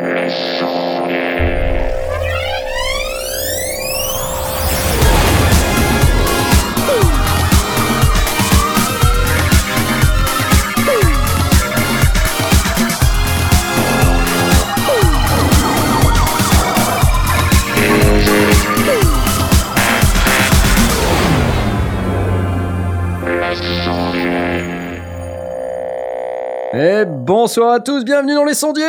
Et bonsoir à tous, bienvenue dans les sondiers.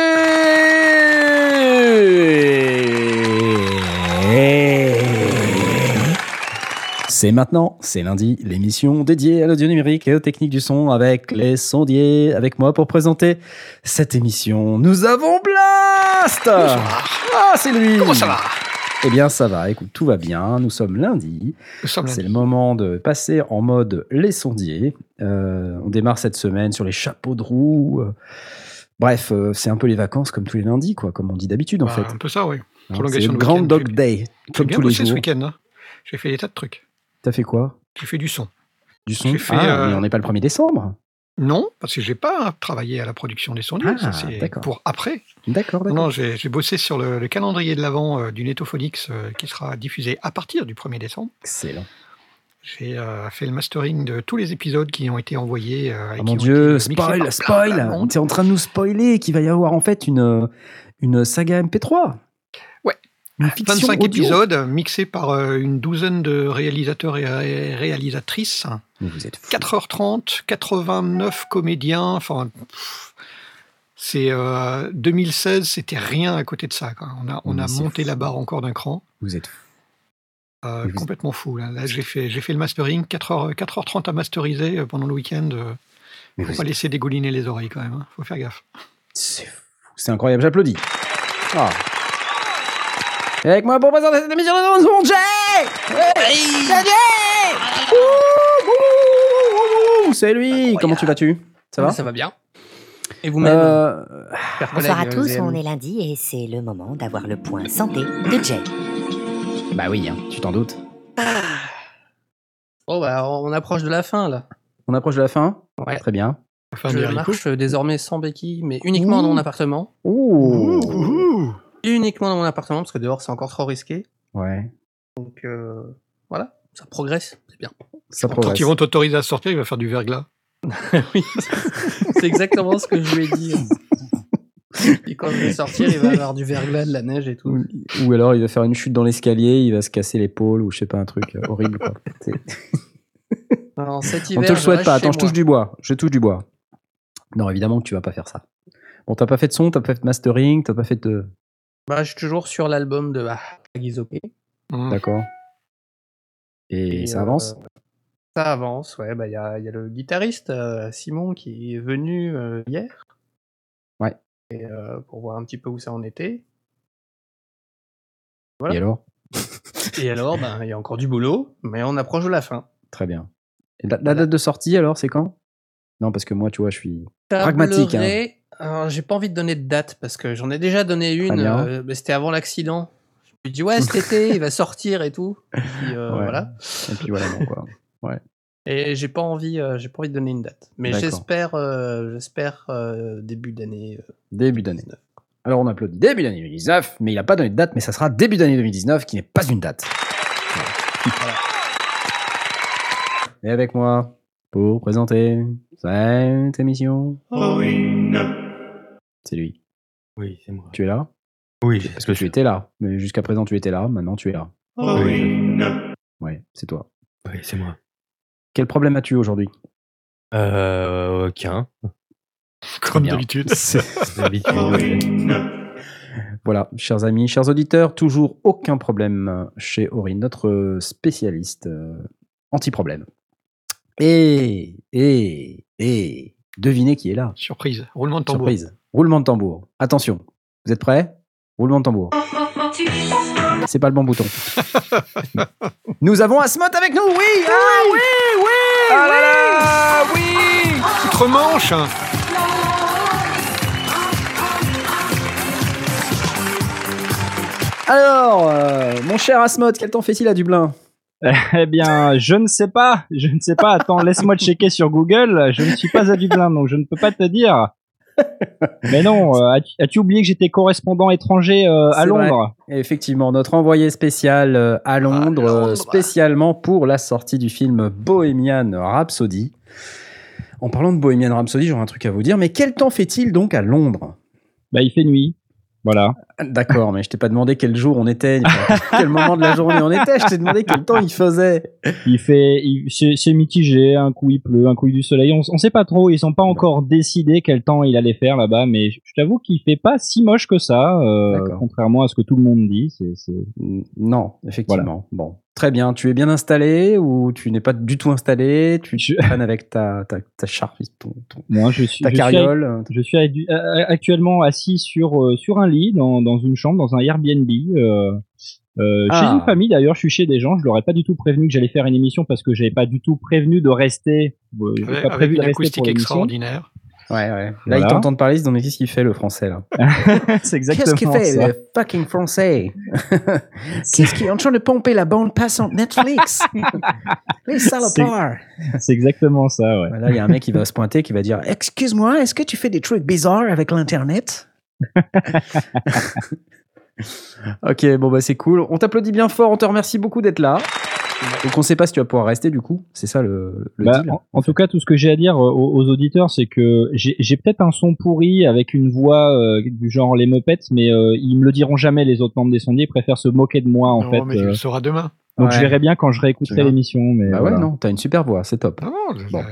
C'est maintenant, c'est lundi, l'émission dédiée à l'audio numérique et aux techniques du son avec les sondiers. Avec moi pour présenter cette émission, nous avons Blast! Ah, c'est lui. Comment ça va? Eh bien, ça va, écoute, tout va bien, nous sommes lundi. C'est le moment de passer en mode les sondiers. Euh, on démarre cette semaine sur les chapeaux de roue. Bref, euh, c'est un peu les vacances comme tous les lundis, quoi, comme on dit d'habitude en Bah, fait. Un peu ça, oui. Hein, C'est le Grand. Dog Day, comme bien tous les ce jours. week-end. hein. J'ai fait des tas de trucs. T'as fait quoi? J'ai fait du son. Du son? fait, Ah, euh, mais on n'est pas le 1er décembre. Non, parce que j'ai pas travaillé à la production des sondiers. Ah, c'est pour après. D'accord, Non, d'accord. non, j'ai bossé sur le, le calendrier de l'avant euh, du Netophonix euh, qui sera diffusé à partir du 1er décembre. Excellent. J'ai euh, fait le mastering de tous les épisodes qui ont été envoyés. euh, Oh mon dieu, par spoil, spoil monde. T'es en train de nous spoiler qu'il va y avoir en fait une, une saga MP3. Ouais. Une fiction 25 audio. épisodes mixés par euh, une douzaine de réalisateurs et ré- réalisatrices. Vous êtes fous. 4h30, 89 comédiens. Enfin, c'est euh, 2016, c'était rien à côté de ça. quoi. On a, on a monté fou. la barre encore d'un cran. Vous êtes. Euh, vous- complètement fou. Là, Là, j'ai fait, j'ai fait le mastering, 4h, 4h30 à masteriser euh, pendant le week-end. euh, Mais faut pas êtes- laisser dégouliner les oreilles quand même. hein. Faut faire gaffe. C'est fou. C'est incroyable, j'applaudis. Ah. Et avec moi pour présenter cette émission, nous avons C'est lui Comment tu vas-tu? Ça va? Ça va bien. Et vous-même? Euh, Bonsoir à tous, on est lundi et c'est le moment d'avoir le point santé de Jay. Bah oui, hein, tu t'en doutes. Oh bah on approche de la fin là. On approche de la fin? Ouais. Très bien. Enfin, Je marche désormais sans béquille, mais uniquement dans mon appartement. Ouh. Uniquement dans mon appartement parce que dehors c'est encore trop risqué. Ouais, Donc euh, voilà, ça progresse, c'est bien. Ça Quand progresse. ils vont t'autoriser à sortir, il va faire du verglas. oui, c'est exactement ce que je lui ai dit. Et quand je vais sortir, il va y avoir du verglas, de la neige et tout. Ou, ou alors il va faire une chute dans l'escalier, il va se casser l'épaule ou je sais pas, un truc euh, horrible. quoi. Alors, cet On te le souhaite pas. Attends, je touche du bois. Je touche du bois. Non, évidemment que tu vas pas faire ça. Bon, t'as pas fait de son, t'as pas fait de mastering, t'as pas fait de. Bah, je suis toujours sur l'album de ah, Gizoke. Hum. D'accord. Et, Et, ça euh, avance Ça avance, ouais. Bah, il y a, il y a le guitariste euh, Simon qui est venu euh, hier. Ouais. Et, euh, pour voir un petit peu où ça en était. Et alors? Et alors, ben, il y a encore du boulot, mais on approche de la fin. Très bien. Et la, la date de sortie alors, c'est quand? Non, parce que moi, tu vois, je suis. Pragmatique, hein. Alors, j'ai pas envie de donner de date parce que j'en ai déjà donné une, euh, mais c'était avant l'accident. Je me dis, ouais, cet été, il va sortir et tout. Et puis, euh, Ouais. voilà. Et puis voilà, bon, quoi. Et j'ai pas envie, euh, j'ai pas envie de donner une date. Mais D'accord. j'espère, euh, j'espère euh, début d'année. euh, Début d'année. 19. Alors on applaudit début d'année 2019, mais il a pas donné de date, mais ça sera début d'année 2019, qui n'est pas une date. Voilà. Et avec moi, pour présenter cette émission, c'est lui. Oui, c'est moi. Tu es là? Oui, Parce que tu étais là. Mais jusqu'à présent, tu étais là. Maintenant, tu es là. oui. Ouais, c'est toi. Oui, c'est moi. Quel problème as-tu aujourd'hui? Euh, aucun. Comme d'habitude. Voilà, chers amis, chers auditeurs, toujours aucun problème chez Aurine, notre spécialiste euh, anti-problème. Et, et, et, devinez qui est là. Surprise. Roulement de tambour. Surprise. Roulement de tambour. Attention, vous êtes prêts? Roulement de tambour. C'est pas le bon bouton. Nous avons Asmot avec nous, oui Ah oui, oui Ah là là Oui Outre-Manche Alors, euh, mon cher Asmod, quel temps fait-il à Dublin? Eh bien, je ne sais pas. Je ne sais pas. Attends, laisse-moi checker sur Google. Je ne suis pas à Dublin, donc je ne peux pas te dire. Mais non, euh, as-tu- oublié que j'étais correspondant étranger euh, à vrai. Londres? Effectivement, notre envoyé spécial euh, à Londres, Londres. spécialement pour la sortie du film Bohemian Rhapsody. En parlant de Bohemian Rhapsody, j'aurais un truc à vous dire, mais quel temps fait-il donc à Londres? Bah, il fait nuit. Voilà. D'accord, mais je t'ai pas demandé quel jour on était, quel moment de la journée on était, je t'ai demandé quel temps il faisait. Il fait, c'est mitigé. Un coup il pleut, un coup il du soleil. On, on sait pas trop. Ils sont pas encore décidés quel temps il allait faire là-bas. Mais je t'avoue qu'il fait pas si moche que ça, euh, contrairement à ce que tout le monde dit. Non, effectivement. Bon, très bien. Tu es bien installé ou tu n'es pas du tout installé? Tu Je- traînes avec ta, ta, ta charpe, ton, ton- Moi, je suis, ta je suis carriole? Je suis actuellement assis sur euh, sur un lit dans, dans une chambre dans un Airbnb euh, euh, Ah. chez une famille d'ailleurs. Je suis chez des gens. Je leur ai pas du tout prévenu que j'allais faire une émission parce que j'avais pas du tout prévenu de rester. euh, pas avec prévu une de rester acoustique pour l'émission. extraordinaire. Ouais, ouais. Là, Voilà. ils t'entendent parler, ils se disent mais qu'est-ce qu'il fait le français là C'est Qu'est-ce exactement qu'il fait ça. le fucking français Qu'est-ce qu'il est en train de pomper la bande passante Netflix Les salopards C'est exactement ça. Ouais. Là, il y a un mec qui va se pointer, qui va dire Excuse-moi, est-ce que tu fais des trucs bizarres avec l'internet? Ok, bon bah c'est cool. On t'applaudit bien fort, on te remercie beaucoup d'être là. Donc on sait pas si tu vas pouvoir rester du coup, c'est ça le, le Bah, deal. en, en tout cas, tout ce que j'ai à dire euh, aux, aux auditeurs, c'est que j'ai peut-être un son pourri avec une voix euh, du genre les Muppets, mais euh, ils me le diront jamais les autres membres des sondiers. Ils préfèrent se moquer de moi en non, fait. mais tu euh, le sauras demain. donc Ouais. je verrai bien quand je réécouterai l'émission. Mais Bah voilà. ouais, non, t'as une super voix, c'est top. Non, non, Bon.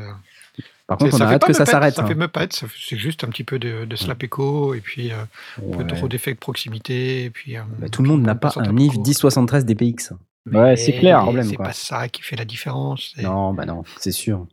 Par contre, on ça a fait hâte pas que ça s'arrête. Ça hein. fait Muppets, ça fait- c'est juste un petit peu de, de slap echo et puis euh, un peu Ouais. trop d'effets de proximité. Et puis, euh, Bah, tout le monde n'a pas un court. 1073 DPX. Ouais, c'est clair. Problème, C'est pas ça qui fait la différence. Non, bah non, c'est sûr.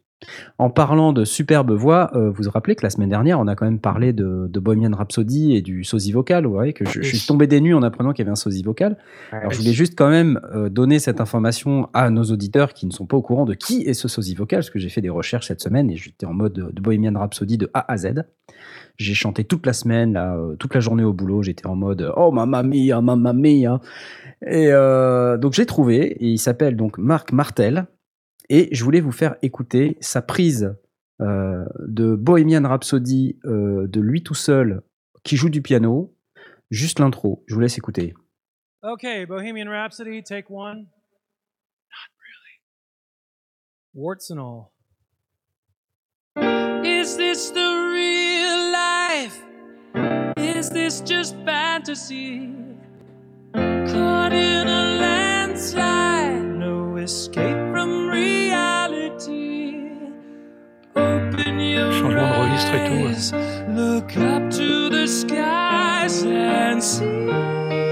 En parlant de superbe voix, euh, vous vous rappelez que la semaine dernière, on a quand même parlé de, de Bohemian Rhapsody et du sosie vocal. Vous voyez que je, je suis tombé des nues en apprenant qu'il y avait un sosie vocal. Alors, je voulais juste quand même euh, donner cette information à nos auditeurs qui ne sont pas au courant de qui est ce sosie vocal, parce que j'ai fait des recherches cette semaine et j'étais en mode de, de Bohemian Rhapsody de A à Z. J'ai chanté toute la semaine, là, euh, toute la journée au boulot. J'étais en mode Oh mamma mia, mamma mia. Et donc j'ai trouvé, et il s'appelle donc Marc Martel. Et je voulais vous faire écouter sa prise euh, de Bohemian Rhapsody euh, de lui tout seul qui joue du piano. Juste l'intro. Je vous laisse écouter. Okay, Bohemian Rhapsody, take one. Not really. Warts and all. Is this the real life? Is this just fantasy? Caught in a landslide, no escape from reality. Open your Changement de registre et tout, eyes, look up to the skies and see.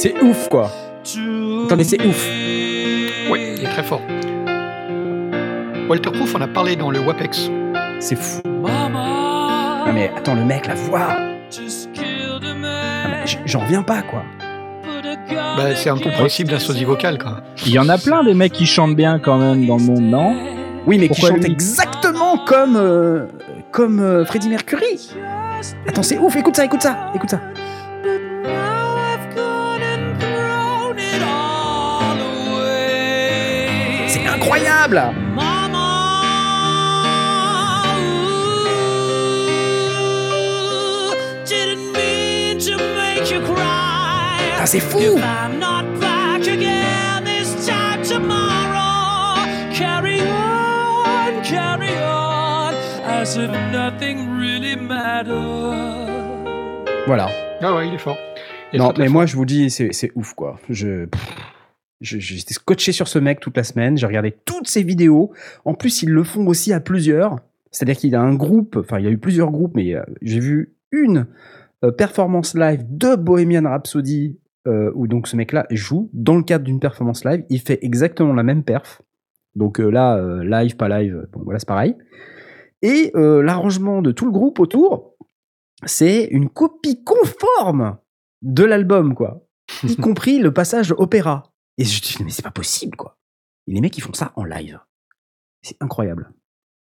C'est ouf, quoi. Attendez, c'est ouf. Oui, il est très fort. Walter Proof, on a parlé dans le WAPEX. C'est fou. Non, mais attends, le mec, la voix. J'en reviens pas, quoi. Bah, c'est un peu le against principe d'un sosie vocal, quoi. Il y en a plein des mecs qui chantent bien quand même dans le monde, non? Oui, mais qui Pourquoi chante lui? exactement comme, euh, comme euh, Freddie Mercury. Attends, c'est ouf. Écoute ça, écoute ça, écoute ça. If nothing really mattered. Voilà. Ah ouais, il est fort. Il est Non, mais fort. moi, je vous dis, c'est c'est ouf, quoi. Je. pff, je- J'étais scotché sur ce mec toute la semaine. J'ai regardé toutes ses vidéos. En plus, ils le font aussi à plusieurs. C'est-à-dire qu'il a un groupe. Enfin, il y a eu plusieurs groupes, mais euh, j'ai vu une euh, performance live de Bohemian Rhapsody euh, où donc ce mec-là joue dans le cadre d'une performance live. Il fait exactement la même perf. Donc là, live, pas live, bon voilà, c'est pareil. Et l'arrangement de tout le groupe autour, c'est une copie conforme de l'album, quoi. Y compris le passage opéra. Et je me dis, mais c'est pas possible, quoi. Et les mecs, ils font ça en live. C'est incroyable.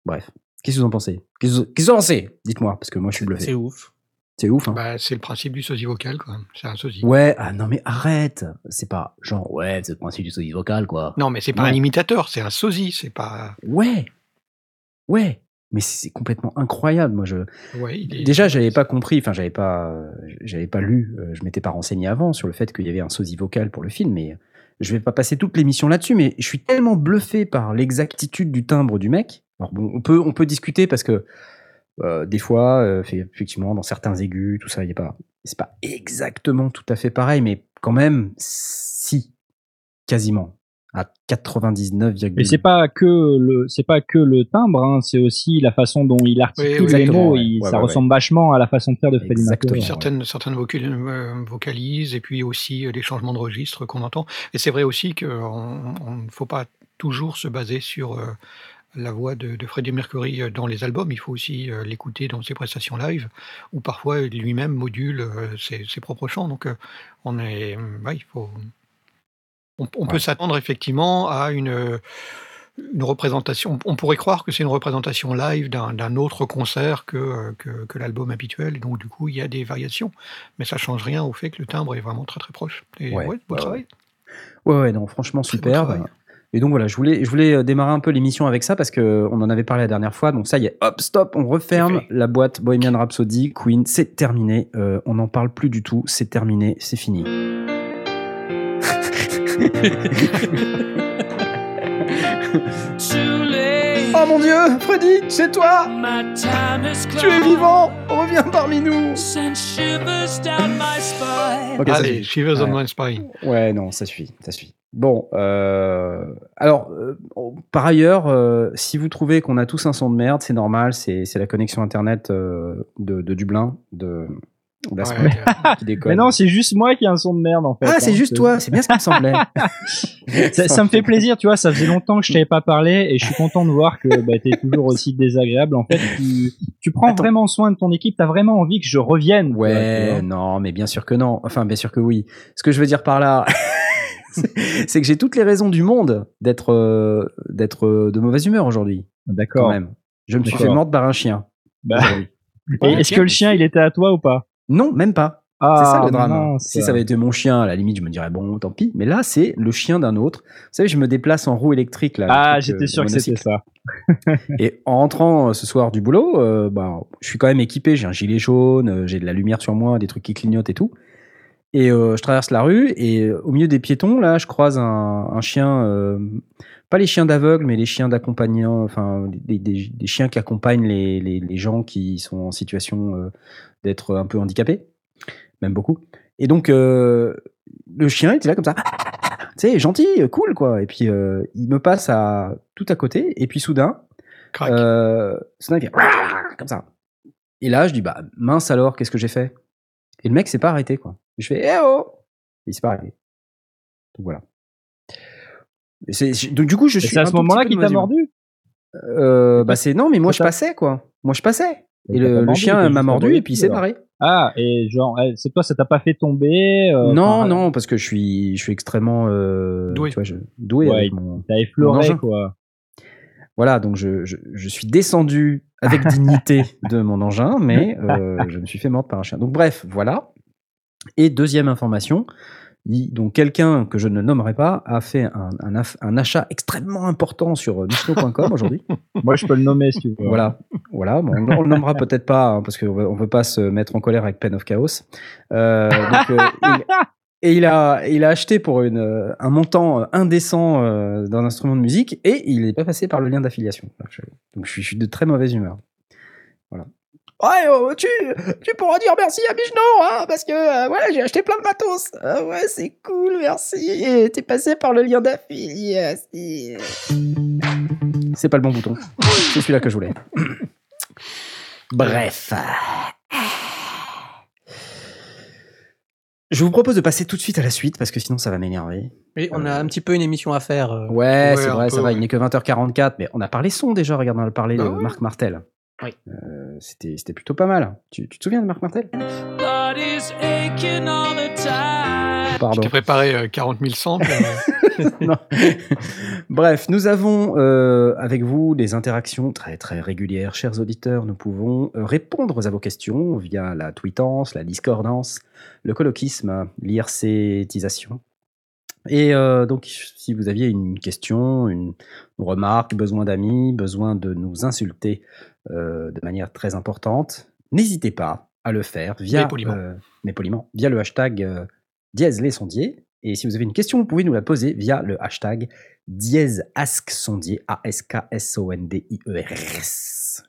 Bref. Qu'est-ce que vous en pensez? Qu'est-ce que vous en pensez? Dites-moi, parce que moi, je suis C'est bluffé. ouf. C'est ouf, hein Bah, c'est le principe du sosie vocal, quoi. C'est un sosie. Ouais, ah non, mais arrête C'est pas genre, ouais, c'est le principe du sosie vocal, quoi. Non, mais c'est pas Ouais. un imitateur, c'est un sosie, c'est pas. Ouais Ouais Mais c'est complètement incroyable, moi, je... Ouais, il est- Déjà, j'avais pas compris, enfin, j'avais pas, j'avais pas lu, euh, je m'étais pas renseigné avant sur le fait qu'il y avait un sosie vocal pour le film, mais je vais pas passer toute l'émission là-dessus, mais je suis tellement bluffé par l'exactitude du timbre du mec. Alors bon, on peut, discuter parce que euh, des fois, euh, effectivement, dans certains aigus, tout ça, il a pas, c'est pas exactement tout à fait pareil, mais quand même, si, quasiment, à 99, Mais c'est pas que le, c'est pas que le timbre, hein, c'est aussi la façon dont il articule Oui, les mots. ouais. il- Ouais, ça ouais, ressemble vachement à la façon de faire de Freddie. Mercury. Certaines, certaines euh, vocalises et puis aussi euh, les changements de registre qu'on entend. Et c'est vrai aussi qu'il ne faut pas toujours se baser sur euh, la voix de, de Freddie Mercury euh, dans les albums. Il faut aussi euh, l'écouter dans ses prestations live, où parfois lui-même module euh, ses, ses propres chants. Donc, euh, on est, il faut, on, on peut s'attendre effectivement à une une représentation. On pourrait croire que c'est une représentation live d'un autre concert que, que, que l'album habituel. Et donc, du coup, il y a des variations. Mais ça change rien au fait que le timbre est vraiment très très proche. Et Ouais, ouais, beau ouais, travail. Ouais, ouais, non, franchement, superbe. Et donc voilà, je voulais, je voulais euh, démarrer un peu l'émission avec ça parce que on en avait parlé la dernière fois. Donc ça y est, hop, stop, on referme la boîte Bohemian Rhapsody, Queen, c'est terminé. Euh, on n'en parle plus du tout, c'est terminé, c'est fini. Oh mon Dieu, Freddy, c'est toi Tu es vivant Reviens parmi nous Send shivers down my spine. Ok, ça Allez. Shivers on Ouais. My Spine. Ouais, non, ça suffit, ça suffit. Bon, euh, alors, euh, oh, par ailleurs, euh, si vous trouvez qu'on a tous un son de merde, c'est normal, c'est c'est la connexion internet euh, de, de Dublin, de, Ouais, déconne. Mais non, c'est juste moi qui ai un son de merde en fait. ah, hein, c'est juste toi, c'est bien ce qui me semblait. Ça, ça me fait plaisir, tu vois, ça faisait longtemps que je t'avais pas parlé et je suis content de voir que bah, t'es toujours aussi désagréable. En fait, tu, tu prends Attends. vraiment soin de ton équipe, t'as vraiment envie que je revienne. Ouais, non, mais bien sûr que non. Enfin, bien sûr que oui. Ce que je veux dire par là, c'est que j'ai toutes les raisons du monde d'être euh, d'être euh, de mauvaise humeur aujourd'hui, quand D'accord. même. Je me suis fait mordre par un chien. Bah, est-ce que le chien, il était à toi ou pas? Non, même pas. Ah, C'est ça le drame. mince. Si ça avait été mon chien, à la limite, je me dirais bon, tant pis. Mais là, c'est le chien d'un autre. Vous savez, je me déplace en roue électrique là. Ah, j'étais euh, sûr que c'était ça. Et en rentrant euh, ce soir du boulot, euh, bah, je suis quand même équipé. J'ai un gilet jaune, j'ai de la lumière sur moi, des trucs qui clignotent et tout. Et euh, je traverse la rue et au milieu des piétons, là, je croise un, un chien, euh, pas les chiens d'aveugle, mais les chiens d'accompagnants, enfin des, des- des chiens qui accompagnent les, les- les gens qui sont en situation euh, d'être un peu handicapés, même beaucoup. Et donc euh, le chien était là comme ça, tu sais, gentil, cool quoi. Et puis euh, il me passe à tout à côté et puis soudain, soudain il fait comme ça. Et là je dis bah mince alors, qu'est-ce que j'ai fait? Et le mec s'est pas arrêté quoi. Je fais eh oh Il s'est pas arrêté. Donc voilà. Donc du coup je suis c'est à un ce moment-là qu'il t'a mordu? Euh, bah c'est non mais moi je passais quoi. Moi je passais. Et le, mordu, chien m'a mordu et puis il s'est barré. Ah, et genre, eh, c'est toi, ça t'a pas fait tomber euh, non enfin, non parce que je suis je suis extrêmement euh, Doué. tu vois, je, doué Ouais, avec mon T'as effleuré, quoi. voilà donc je, je, je suis descendu avec dignité de mon engin mais euh, je me suis fait mordre par un chien. Donc bref voilà. Et deuxième information, donc quelqu'un que je ne nommerai pas a fait un, un, achat extrêmement important sur euh, Michelin.com aujourd'hui. Moi, je peux le nommer si tu veux. Voilà, voilà. On, on le nommera peut-être pas hein, parce qu'on on veut pas se mettre en colère avec Pen of Chaos. Euh, donc, euh, il- et il a, il a acheté pour une, euh, un montant euh, indécent euh, d'un instrument de musique et il n'est pas passé par le lien d'affiliation. Donc, je- Donc je suis, je suis de très mauvaise humeur. Voilà. Ouais, oh, tu, tu pourras dire merci à Bichno, hein, parce que euh, voilà, j'ai acheté plein de matos. Ah ouais, c'est cool, merci. Et T'es passé par le lien d'affiliation. C'est pas le bon bouton. C'est celui-là que je voulais. Bref. Je vous propose de passer tout de suite à la suite parce que sinon ça va m'énerver. Oui, on a un petit peu une émission à faire. euh. Ouais, Ouais, c'est vrai, peu, ça va, ouais. il n'est que 20h44, mais on a parlé son déjà, regarde, on a parlé Bah de ouais. Marc Martel. Oui. Euh, C'était c'était plutôt pas mal. Tu, tu te souviens de Marc Martel? Pardon. t'ai préparé euh, 40 000 samples. euh. Bref, nous avons euh, avec vous des interactions très très régulières, chers auditeurs. Nous pouvons euh, répondre à vos questions via la tweetance, la discordance, le colloquisme, l'IRCtisation. Et euh, donc, si vous aviez une question, une remarque, besoin d'amis, besoin de nous insulter euh, de manière très importante, n'hésitez pas à le faire via, Mais poliment. euh, mais poliment, via le hashtag euh, dièse les sondiers. Et si vous avez une question, vous pouvez nous la poser via le hashtag dièse asksondier, A-S-K-S-O-N-D-I-E-R-S.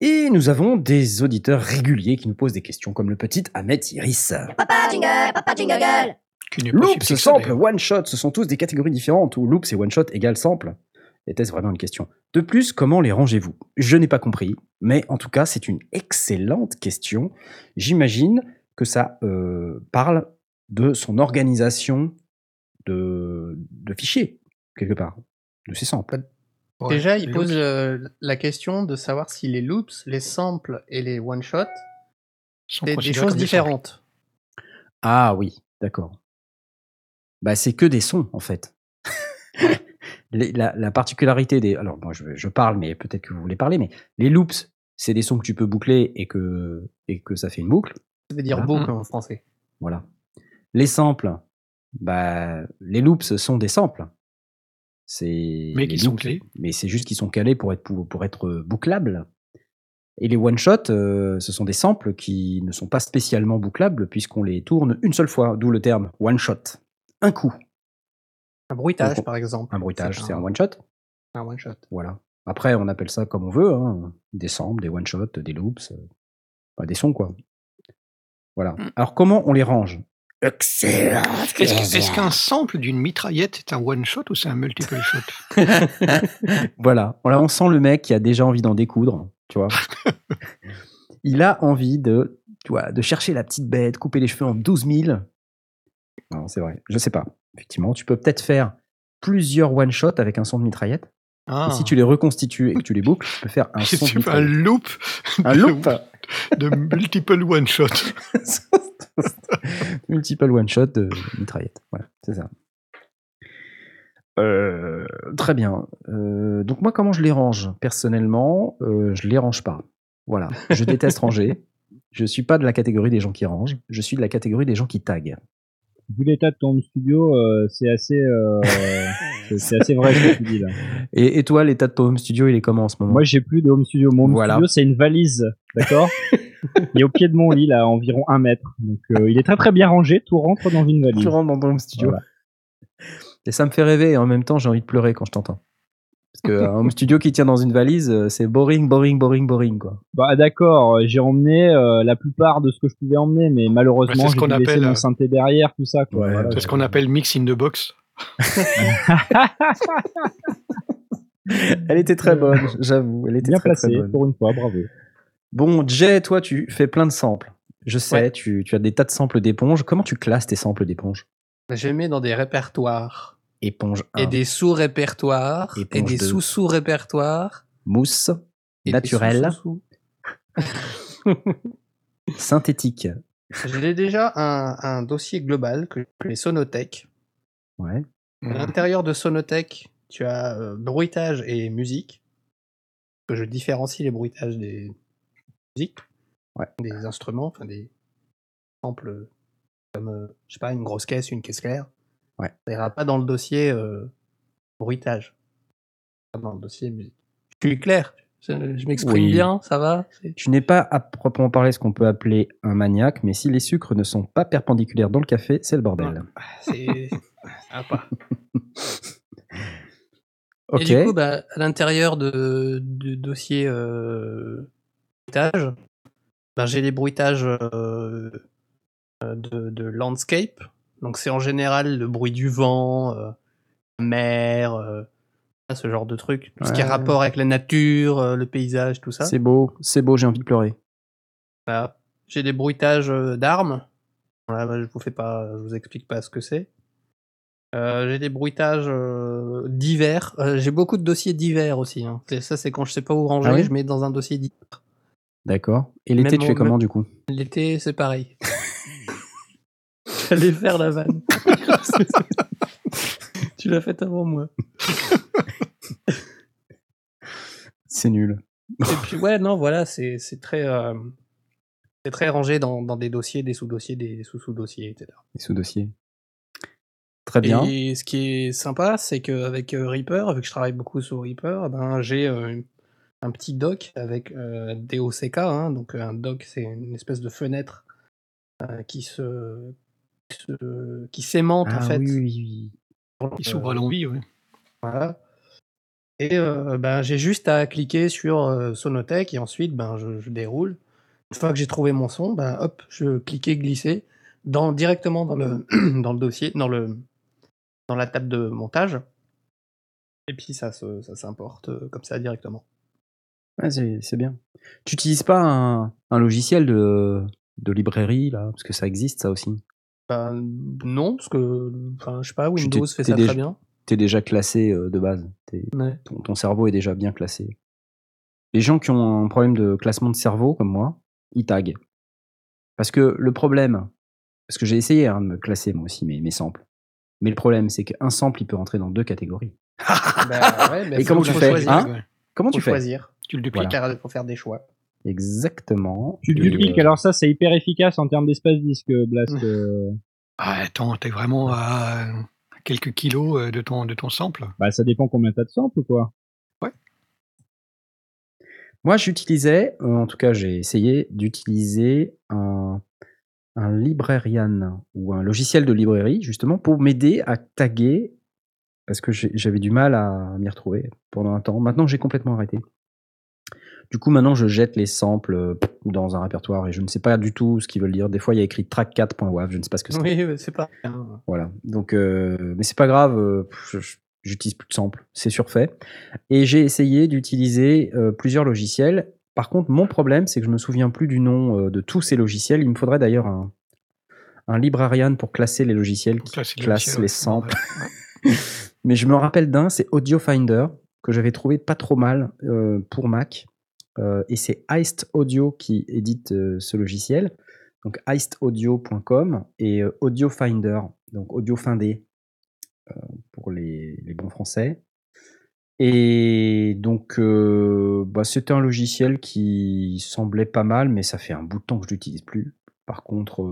Et nous avons des auditeurs réguliers qui nous posent des questions, comme le petit Ahmed Iris. Papa jingle, papa jingle si Loops, sample, one shot, ce sont tous des catégories différentes où loops et one shot égale sample. Était-ce vraiment une question De plus, comment les rangez-vous? Je n'ai pas compris, mais en tout cas, c'est une excellente question. J'imagine que ça euh, parle de son organisation de, de fichiers, quelque part, de ses samples. Ouais, Déjà, il pose euh, la question de savoir si les loops, les samples et les one-shots, sont c'est des choses différentes. Ah oui, d'accord. Bah, c'est que des sons, en fait. Les- la, la particularité des. Alors, moi, je, je parle, mais peut-être que vous voulez parler, mais les loops, c'est des sons que tu peux boucler et que, et que ça fait une boucle. Ça veut dire Voilà. boucle en français. Voilà. Les samples, bah, les loops sont des samples. C'est Mais qui sont clés. Mais c'est juste qu'ils sont calés pour être, pour, pour être bouclables. Et les one-shots, euh, ce sont des samples qui ne sont pas spécialement bouclables puisqu'on les tourne une seule fois, d'où le terme one-shot. Un coup. Un bruitage, Donc, par exemple. Un bruitage, c'est un one-shot. un one-shot. Voilà. Après, on appelle ça comme on veut. hein. Des samples, des one-shots, des loops. euh, des sons, quoi. Voilà. Mm. Alors, comment on les range? Excellent Est-ce qu'un sample d'une mitraillette est un one shot ou c'est un multiple shot? Voilà. Voilà, on sent le mec qui a déjà envie d'en découdre, tu vois. Il a envie de, tu vois, de chercher la petite bête, couper les cheveux en 12 000. Non, c'est vrai. Je sais pas. Effectivement, tu peux peut-être faire plusieurs one-shots avec un son de mitraillette. Ah. Et si tu les reconstitues et que tu les boucles, tu peux faire un son de un loop Un loop de multiple one shot. Multiple one-shot de mitraillette. Voilà, c'est ça. Euh, très bien. Euh, donc moi, comment je les range Personnellement, euh, je les range pas. Voilà. Je déteste ranger. Je suis pas de la catégorie des gens qui rangent. Je suis de la catégorie des gens qui taguent. Vu l'état de ton studio, euh, c'est assez, euh, c'est- assez vrai ce que tu dis là. Et, et toi, l'état de ton home studio, il est comment en ce moment? Moi, j'ai plus de home studio. Mon home Voilà. studio, c'est une valise, d'accord? Il est au pied de mon lit, là, à environ un mètre. Donc, euh, il est très très bien rangé. Tout rentre dans une valise. Tu rentres dans ton home studio. Voilà. Et ça me fait rêver. Et en même temps, j'ai envie de pleurer quand je t'entends. Parce qu'un home studio qui tient dans une valise, euh, c'est boring, boring, boring, boring, quoi. Bah d'accord, euh, j'ai emmené euh, la plupart de ce que je pouvais emmener, mais malheureusement, c'est ce j'ai laisser appelle, mon synthé derrière, tout ça. Quoi. Ouais, Voilà. C'est ce qu'on appelle mix in the box. Elle était très bonne, j'avoue. Elle était Bien très, très placé, bonne. pour une fois, bravo. Bon, Jay, toi, tu fais plein de samples. Je sais, Ouais. tu, tu as des tas de samples d'éponge. Comment tu classes tes samples d'éponge Je les mets dans des répertoires. Éponge 1, Et des sous-répertoires. Et des sous-sous-répertoires. mousse, et synthétique. J'ai déjà un, un dossier global que les Sonothèques. Ouais. À l'intérieur de Sonothèque, tu as euh, bruitage et musique. Que je différencie les bruitages des musiques, Ouais. des instruments, enfin des samples comme, euh, je sais pas, une grosse caisse, une caisse claire. Ouais. Ça ira pas dans le dossier euh, bruitage. Pas dans le dossier musique. Je suis clair, je, je m'exprime Oui. bien, ça va? C'est- Tu n'es pas à proprement parler ce qu'on peut appeler un maniaque, mais si les sucres ne sont pas perpendiculaires dans le café, c'est le bordel. C'est. va pas. Ok. Et du coup, bah, à l'intérieur de, du dossier euh, bruitage, ben, j'ai les bruitages euh, de, de landscape. Donc c'est en général le bruit du vent, euh, la mer, euh, ce genre de truc. Tout ce qui a rapport avec la nature, euh, le paysage, tout ça. c'est beau, c'est beau, j'ai envie de pleurer. Voilà. J'ai des bruitages d'armes. Voilà, bah, je vous fais pas, je vous explique pas ce que c'est. J'ai des bruitages divers. J'ai beaucoup de dossiers divers aussi. hein. C'est- Ça, c'est quand je sais pas où ranger, Ah oui je mets dans un dossier divers. D'accord. Et l'été, tu fais comment du coup? L'été, c'est pareil. J'allais faire la vanne. tu l'as faite avant moi. C'est nul. Et puis ouais, non, voilà, c'est c'est très, euh, c'est très rangé dans, dans des dossiers, des sous-dossiers, des sous-sous-dossiers, etc. Les sous-dossiers. Très bien. Et ce qui est sympa, c'est qu'avec euh, Reaper, vu que je travaille beaucoup sur Reaper, ben, j'ai euh, un petit doc avec euh, DOCK. Hein, donc un doc, c'est une espèce de fenêtre qui se, se- qui s'aimante en Ah fait. oui, oui, oui. sur Il le- s'ouvre à l'envie, oui. Voilà. Et euh, ben, j'ai juste à cliquer sur euh, Sonotech et ensuite ben, je, je déroule. Une fois que j'ai trouvé mon son, ben, hop, je cliquais glisser dans, directement dans le, dans le dossier, dans, le, dans la table de montage. Et puis ça, se- ça s'importe euh, comme ça directement. Ouais, c'est c'est bien. Tu n'utilises pas un, un logiciel de, de librairie, là? Parce que ça existe, ça aussi. Ben, non, parce que enfin, je sais pas, t'es- Windows fait t'es ça déjà- très bien. Tu es déjà classé euh, de base. T'es- Ouais. ton, ton cerveau est déjà bien classé. Les gens qui ont un problème de classement de cerveau, comme moi, ils taguent. Parce que le problème, parce que j'ai essayé hein, de me classer moi aussi mes, mes samples, mais le problème, c'est qu'un sample, il peut rentrer dans deux catégories. Ouais, ben, Et comment tu fais, choisir. hein? Ouais. Comment Faut tu fais? choisir. Tu le dupliques. Voilà. Faut faire des choix. Exactement. Tu dupliques, euh, alors ça, c'est hyper efficace en termes d'espace disque, Blast. euh. Ah, attends, t'es vraiment à quelques kilos euh, de ton, de ton sample? Bah, ça dépend combien t'as de samples, quoi. Moi, j'utilisais, euh, en tout cas, j'ai essayé d'utiliser un, un librarian ou un logiciel de librairie, justement, pour m'aider à taguer, parce que j'avais du mal à m'y retrouver pendant un temps. Maintenant, j'ai complètement arrêté. Du coup, maintenant, je jette les samples euh, dans un répertoire et je ne sais pas du tout ce qu'ils veulent dire. Des fois, il y a écrit track4.wav, je ne sais pas ce que c'est. Oui, mais c'est pas. Voilà. Donc, euh, mais c'est pas grave. euh, J'utilise plus de samples, c'est surfait. Et j'ai essayé d'utiliser euh, plusieurs logiciels. Par contre, mon problème, c'est que je me souviens plus du nom euh, de tous ces logiciels. Il me faudrait d'ailleurs un, un librarian pour classer les logiciels qui Classer les classent logiciels, les ouais. samples. Mais je me rappelle d'un, c'est Audio Finder que j'avais trouvé pas trop mal euh, pour Mac. Euh, et c'est Heist Audio qui édite euh, ce logiciel. Donc heistaudio.com et euh, Audio Finder, donc Audio Findé pour les, les bons français. Et donc, bah, c'était un logiciel qui semblait pas mal, mais ça fait un bout de temps que je l'utilise plus. Par contre,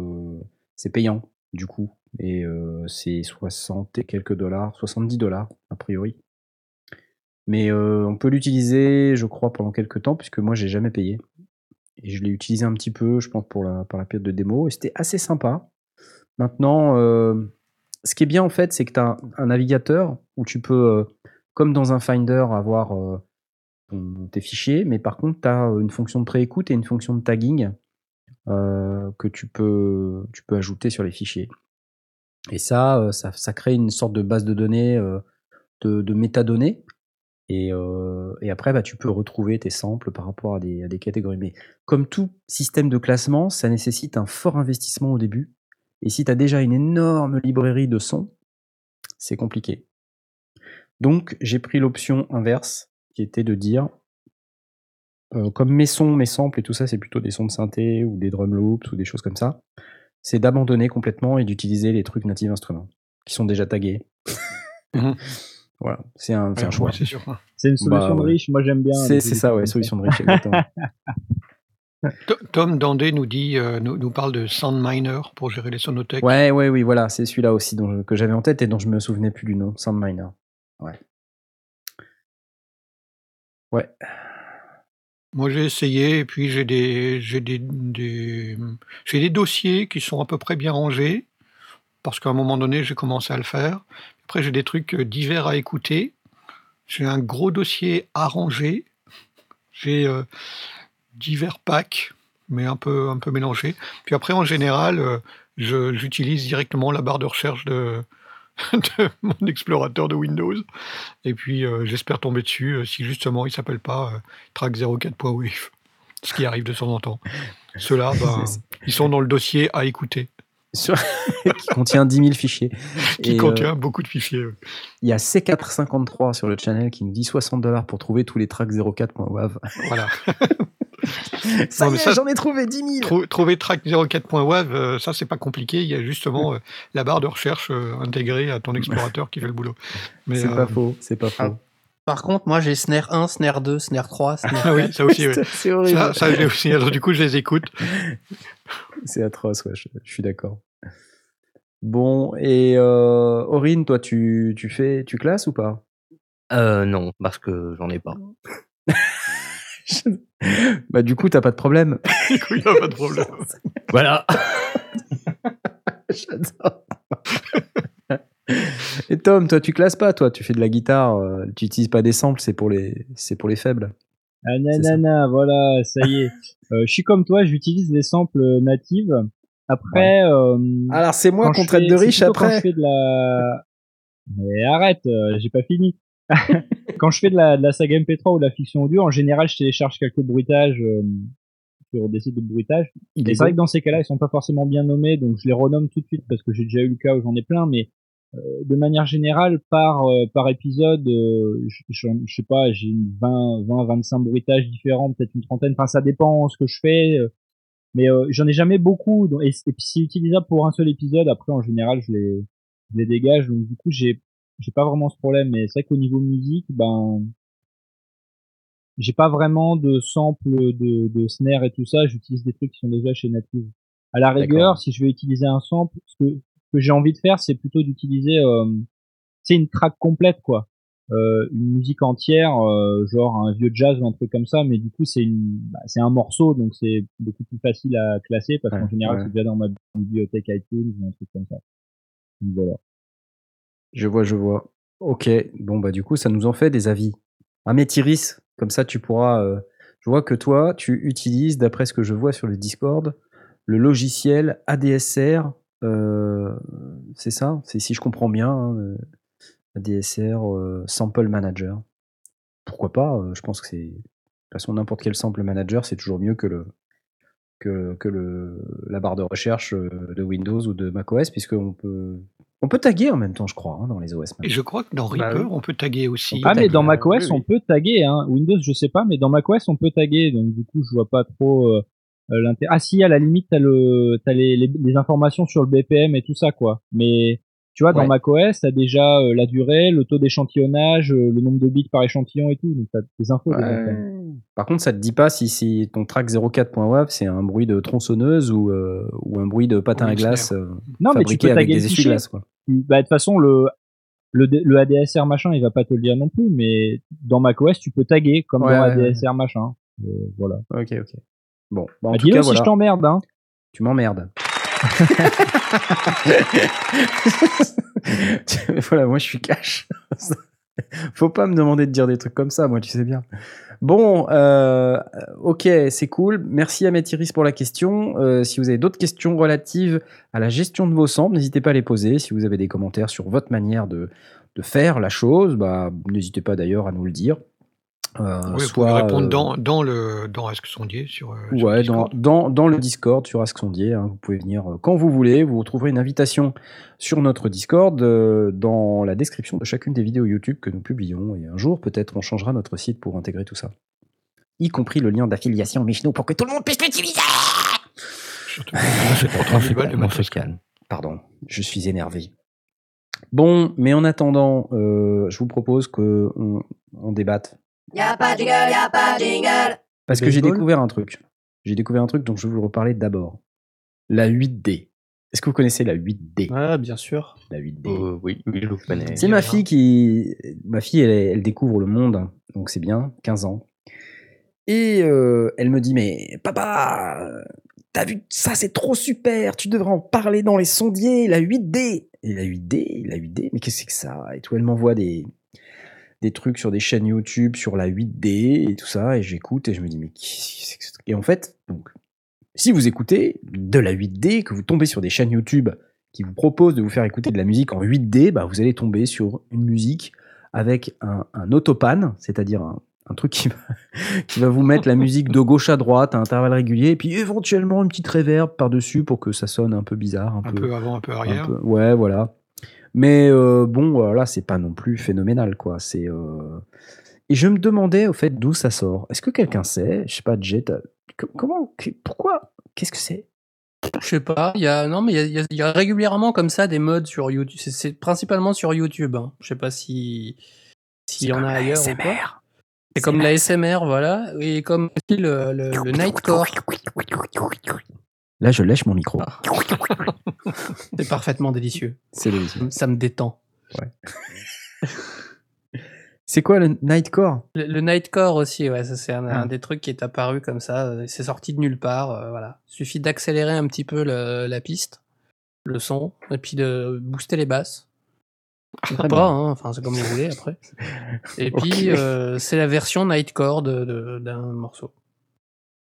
c'est payant, du coup. Et c'est 60 et quelques dollars, 70 dollars, a priori. Mais euh, on peut l'utiliser, je crois, pendant quelques temps, puisque moi, j'ai jamais payé. Et je l'ai utilisé un petit peu, je pense, pour la, la période de démo, et c'était assez sympa. Maintenant, euh, ce qui est bien, en fait, c'est que tu as un, navigateur où tu peux, euh, comme dans un Finder, avoir tes fichiers, mais par contre, tu as une fonction de préécoute et une fonction de tagging que tu peux, tu peux ajouter sur les fichiers. Et ça, ça, crée une sorte de base de données, de métadonnées. Et, euh, et après, bah, tu peux retrouver tes samples par rapport à des, à des catégories. Mais comme tout système de classement, ça nécessite un fort investissement au début. Et si tu as déjà une énorme librairie de sons, c'est compliqué. Donc, j'ai pris l'option inverse, qui était de dire, euh, comme mes sons, mes samples et tout ça, c'est plutôt des sons de synthé ou des drum loops ou des choses comme ça, c'est d'abandonner complètement et d'utiliser les trucs native instruments, qui sont déjà tagués. Mhm. Voilà, c'est un, c'est un Ouais, choix. ouais, c'est sûr. C'est une solution Bah, de ouais. riche, moi j'aime bien. C'est ça, ouais, solutions solution de riche, exactement. Tom Dandé nous dit, euh, nous, nous parle de SoundMiner pour gérer les sonothèques. Ouais, ouais, oui, voilà, c'est celui-là aussi dont, que j'avais en tête et dont je me souvenais plus du nom, Soundminer. Ouais. Ouais. Moi, j'ai essayé, et puis j'ai des, j'ai des, des, j'ai des dossiers qui sont à peu près bien rangés, parce qu'à un moment donné, j'ai commencé à le faire. Après, j'ai des trucs euh, divers à écouter. J'ai un gros dossier à ranger. J'ai euh, divers packs, mais un peu, un peu mélangés. Puis après, en général, euh, je- j'utilise directement la barre de recherche de, de mon explorateur de Windows. Et puis, euh, j'espère tomber dessus si justement il s'appelle pas track 04.wave, ce qui arrive de temps en temps. Ceux-là, ben, ils sont dans le dossier à écouter. Sur- qui contient 10 000 fichiers. Qui Et, euh, contient beaucoup de fichiers. Il y a C453 sur le channel qui nous dit 60 dollars pour trouver tous les tracks 04.wav. Voilà. Ça Non, y mais est, ça- j'en ai trouvé 10 000 Trou- Trouver track 04.wav, euh, ça c'est pas compliqué. Il y a justement euh, la barre de recherche euh, intégrée à ton explorateur qui fait le boulot. Mais C'est euh, pas faux, c'est pas faux. Par contre, moi j'ai Snare 1, Snare 2, Snare 3, Snare 4. ah oui, ça aussi. ouais. c'est horrible. Ça, ça j'ai aussi. Alors du coup, je les écoute. C'est atroce, ouais, je, je suis d'accord. Bon, et euh, Aurine, toi, tu, tu fais, tu classes ou pas? Euh, non, parce que j'en ai pas. Bah du coup, t'as pas de problème. Du coup, il n'y a pas de problème. Voilà. J'adore. Et Tom, toi, tu classes pas, toi, tu fais de la guitare, euh, tu utilises pas des samples, c'est pour les, c'est pour les faibles. Ah nanana, voilà, ça y est. Euh, je suis comme toi, j'utilise des samples natives. Après, euh, Alors c'est moi qu'on je traite de riche Quand je après. fais de la... Mais arrête, euh, j'ai pas fini. quand je fais de la, de la saga MP3 ou de la fiction audio, en général, je télécharge quelques bruitages euh, sur des sites de bruitage. Il Et est c'est vrai que dans ces cas-là, ils sont pas forcément bien nommés, donc je les renomme tout de suite parce que j'ai déjà eu le cas où j'en ai plein, mais euh, de manière générale, par euh, par épisode, euh, je, je, je sais pas, j'ai une 20, 20, 25 bruitages différents, peut-être une trentaine. Enfin, ça dépend ce que je fais, euh, mais euh, j'en ai jamais beaucoup. donc- et, et puis c'est utilisable pour un seul épisode. Après, en général, je les je les dégage. Donc du coup, j'ai j'ai pas vraiment ce problème. Mais c'est vrai qu'au niveau musique, ben j'ai pas vraiment de sample de, de snare et tout ça. J'utilise des trucs qui sont déjà chez Native. À la rigueur, si je veux utiliser un sample, ce que, que j'ai envie de faire, c'est plutôt d'utiliser, euh, c'est une track complète, quoi. Euh, une musique entière, euh, genre un vieux jazz ou un truc comme ça, mais du coup c'est une, bah, c'est un morceau, donc c'est beaucoup plus facile à classer parce qu'en général ouais. c'est déjà dans ma bibliothèque iTunes ou un truc comme ça. Donc voilà. Je vois, je vois. Ok, bon bah du coup, ça nous en fait des avis. Ah mais Tyris, comme ça tu pourras. euh, Je vois que toi, tu utilises, d'après ce que je vois sur le Discord, le logiciel ADSR. Euh, c'est ça C'est si je comprends bien, hein, euh, ADSR euh, Sample Manager. Pourquoi pas euh, Je pense que c'est. De toute façon, n'importe quel sample manager, c'est toujours mieux que le que, que le, la barre de recherche de Windows ou de macOS, puisqu'on peut on peut taguer en même temps, je crois, hein, dans les OS. Et je crois que dans Bah Reaper, on peut taguer aussi. Ah mais dans macOS oui, on peut taguer, hein. Windows je sais pas, mais dans macOS on peut taguer, donc du coup je vois pas trop euh. Ah si, à la limite t'as le t'as les, les, les informations sur le BPM et tout ça quoi. Mais tu vois dans Ouais. macOS t'as déjà euh, la durée, le taux d'échantillonnage, euh, le nombre de bits par échantillon et tout, donc t'as des infos. Par contre, ça te dit pas si, si ton track 04.wav c'est un bruit de tronçonneuse ou, euh, ou un bruit de patin Ou à glace euh, Non mais tu fabriqué peux avec taguer des essuie-glaces. quoi. Bah de toute façon le le, D- le ADSR machin il va pas te le dire non plus, mais dans macOS tu peux taguer comme Ouais, dans. ADSR machin. Euh, voilà. Ok, ok. Bon, bah, en Bah, tout cas, si voilà. je t'emmerde hein. Tu m'emmerdes. voilà, moi je suis cash. Faut pas me demander de dire des trucs comme ça, moi tu sais bien. Bon, euh, ok, c'est cool. Merci à Mathiris pour la question. Euh, si vous avez d'autres questions relatives à la gestion de vos samples, n'hésitez pas à les poser. Si vous avez des commentaires sur votre manière de, de faire la chose, bah, n'hésitez pas d'ailleurs à nous le dire. Euh, Oui, vous soit, pouvez répondre euh, dans, dans, le, dans Ask Sondier sur, euh, sur Ouais, dans, dans, dans le Discord sur Ask Sondier. hein, vous pouvez venir euh, quand vous voulez. Vous retrouverez une invitation sur notre Discord euh, dans la description de chacune des vidéos YouTube que nous publions. Et un jour, peut-être, on changera notre site pour intégrer tout ça. Y compris le lien d'affiliation Michno pour que tout le monde puisse l'utiliser. Surtout que c'est pour 30 balles de on se calme. Pardon, je suis énervé. Bon, mais en attendant, euh, je vous propose qu'on on débatte. Y'a pas de jingle, y'a pas de jingle. Parce que j'ai découvert un truc. J'ai découvert un truc dont je vais vous reparler d'abord. La 8D. Est-ce que vous connaissez la 8D Ah, bien sûr. La 8D. Euh, oui, oui, je le connais. C'est ma fille qui. Ma fille, elle, découvre le monde, hein, donc c'est bien, 15 ans. Et euh, elle me dit Mais papa, t'as vu, ça c'est trop super, tu devrais en parler dans les sondiers, la 8D. Et la 8D, la 8D, mais qu'est-ce que c'est que ça? Et tout, elle m'envoie des, des trucs sur des chaînes YouTube sur la 8D et tout ça, et j'écoute et je me dis Mais qu'est-ce que c'est Et en fait, donc, si vous écoutez de la 8D, que vous tombez sur des chaînes YouTube qui vous proposent de vous faire écouter de la musique en 8D, bah, vous allez tomber sur une musique avec un, un autopan, c'est-à-dire un, Un truc qui va, qui va vous mettre la musique de gauche à droite à intervalles réguliers, et puis éventuellement une petite réverb par-dessus pour que ça sonne un peu bizarre. Un, Un peu avant, un peu arrière. peu- ouais, voilà. Mais euh, bon, voilà, c'est pas non plus phénoménal, quoi. C'est. euh, Et je me demandais, au fait, d'où ça sort. Est-ce que quelqu'un sait Je sais pas, Jet. Comment Pourquoi Qu'est-ce que c'est Je sais pas, il y a non mais il y a- il y, a- il y a régulièrement comme ça des modes sur YouTube. C'est- principalement sur YouTube. Hein. Je sais pas si s'il y en a ailleurs ou pas. C'est comme la SMR, voilà, et comme aussi le, le, le Nightcore. Là, je lèche mon micro. Ah. C'est parfaitement délicieux. C'est délicieux. Ça me détend. C'est quoi le Nightcore? Le, le Nightcore aussi, ouais, ça c'est un, Ah. un des trucs qui est apparu comme ça. euh, C'est sorti de nulle part, euh, voilà. Suffit d'accélérer un petit peu le- la piste, le son, et puis de booster les basses. Ou Très pas, bien. hein, enfin c'est comme vous voulez après. Et puis euh, c'est la version Nightcore de- de- d'un morceau.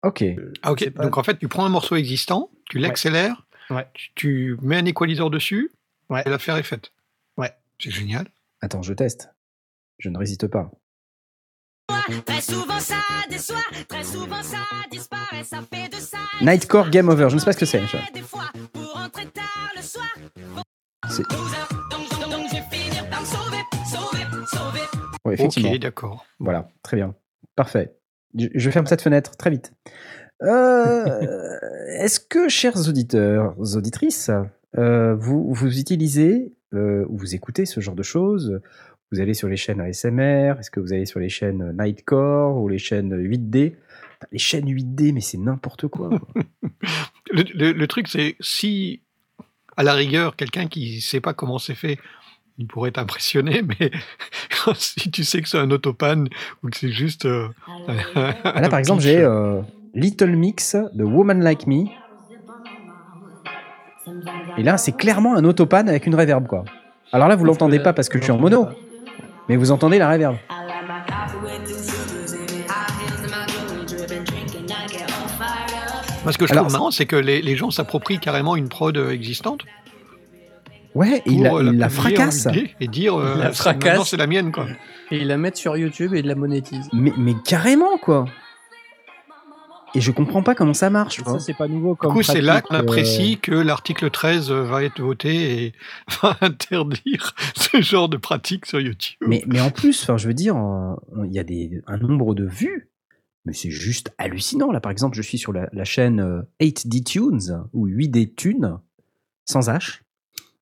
Ok. Ah, ok. pas- Donc en fait, tu prends un morceau existant, tu l'accélères, Ouais. tu, tu mets un équaliseur dessus, Ouais. et l'affaire est faite. Ouais. C'est génial. Attends, je teste. Je ne résiste pas. Très souvent ça déçoit, très souvent ça disparaît, ça fait de ça. Nightcore Game Over, je ne sais pas ce que c'est. je- Des fois, pour rentrer tard le soir, C'est-. Ouais, effectivement. Ok, d'accord. Voilà, très bien. Parfait. Je, ferme cette fenêtre très vite. Euh, Est-ce que, chers auditeurs, auditrices, euh, vous, vous utilisez euh, ou vous écoutez ce genre de choses? Vous allez sur les chaînes ASMR Est-ce que vous allez sur les chaînes Nightcore ou les chaînes 8D Les chaînes 8D, mais c'est n'importe quoi. Le, le- truc, c'est si, à la rigueur, quelqu'un qui sait pas comment c'est fait, il pourrait t'impressionner, mais si tu sais que c'est un autopan ou que c'est juste. euh, Ah, Là, par exemple, j'ai euh, Little Mix de Woman Like Me. Et là, c'est clairement un autopan avec une reverb, quoi. Alors là, vous l'entendez pas parce que je suis en mono, mais vous entendez la reverb. Moi, ce que je Alors, trouve marrant, c'est que les, les gens s'approprient carrément une prod euh, existante. Ouais, et il pour, la, euh, il la en fracasse. 8D Et dire, euh, la fracasse. c'est la mienne, quoi. Et ils la mettent sur YouTube et ils la monétisent. Mais, mais carrément, quoi. Et je comprends pas comment ça marche. Ça, c'est pas nouveau Du coup, c'est là qu'on euh, apprécie que l'article 13 va être voté et va interdire ce genre de pratique sur YouTube. Mais, mais en plus, enfin, je veux dire, euh, il y a des, un nombre de vues, mais c'est juste hallucinant. Là, par exemple, je suis sur la, la chaîne euh, 8D Tunes ou 8D Tunes, sans H.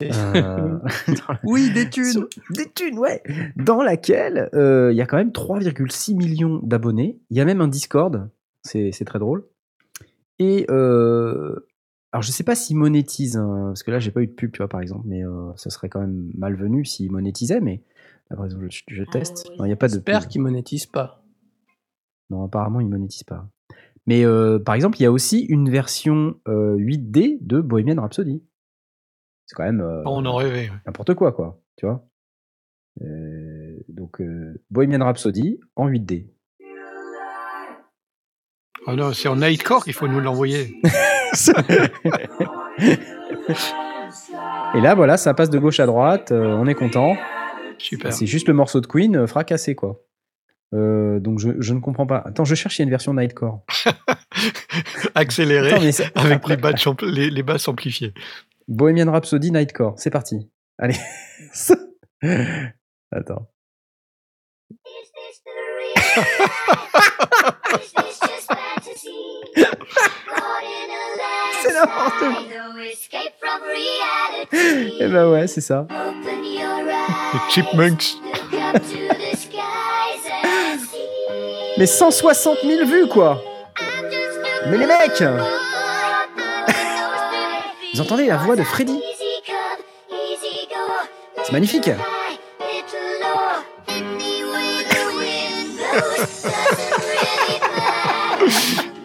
Euh, Oui, des thunes sur- Des thunes, ouais Dans laquelle euh, il y a quand même 3,6 millions d'abonnés. Il y a même un Discord, c'est très drôle. Et euh, alors, je sais pas s'ils monétisent, hein, parce que là, j'ai pas eu de pub, tu vois, par exemple, mais euh, ça serait quand même malvenu s'ils monétisaient, mais là, par exemple, je, je teste. Il n'y a pas de J'espère qu'ils monétisent pas. Non, apparemment, ils monétisent pas. Mais euh, par exemple, il y a aussi une version euh, 8D de Bohemian Rhapsody. C'est quand même euh, On en rêvait. ouais. n'importe quoi, quoi. Tu vois Euh, Donc, euh, Bohemian Rhapsody en 8D. Ah non, c'est en Nightcore qu'il faut nous l'envoyer. Et là, voilà, ça passe de gauche à droite. euh, on est content. Super. C'est juste le morceau de Queen fracassé, quoi. Euh, donc, je, je ne comprends pas. Attends, je cherche, il y a une version Nightcore. Accéléré Attends, mais c'est- avec les basses, les basses amplifiées. Bohemian Rhapsody Nightcore, c'est parti. Allez. Attends. C'est n'importe quoi. Eh ben ouais, c'est ça. Les Chipmunks. Mais 160 000 vues, quoi Mais les mecs Vous entendez la voix de Freddy C'est magnifique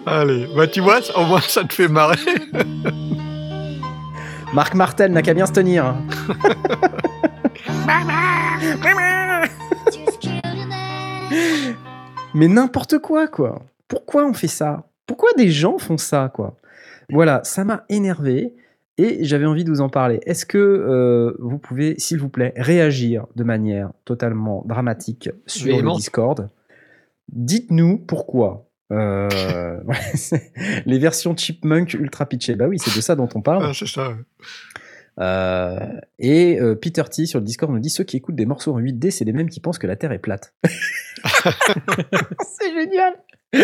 Allez, bah tu vois, au moins ça te fait marrer. Marc Martel n'a qu'à bien se tenir. Mais n'importe quoi, quoi. Pourquoi on fait ça? Pourquoi des gens font ça, quoi? Voilà, ça m'a énervé et j'avais envie de vous en parler. Est-ce que euh, vous pouvez, s'il vous plaît, réagir de manière totalement dramatique sur le. Discord? Dites-nous pourquoi. euh, les versions Chipmunk ultra pitchées. Bah oui, c'est de ça dont on parle. Ah, c'est ça. Euh, et Peter T sur le Discord nous dit ceux qui écoutent des morceaux en 8D, c'est les mêmes qui pensent que la Terre est plate. c'est génial.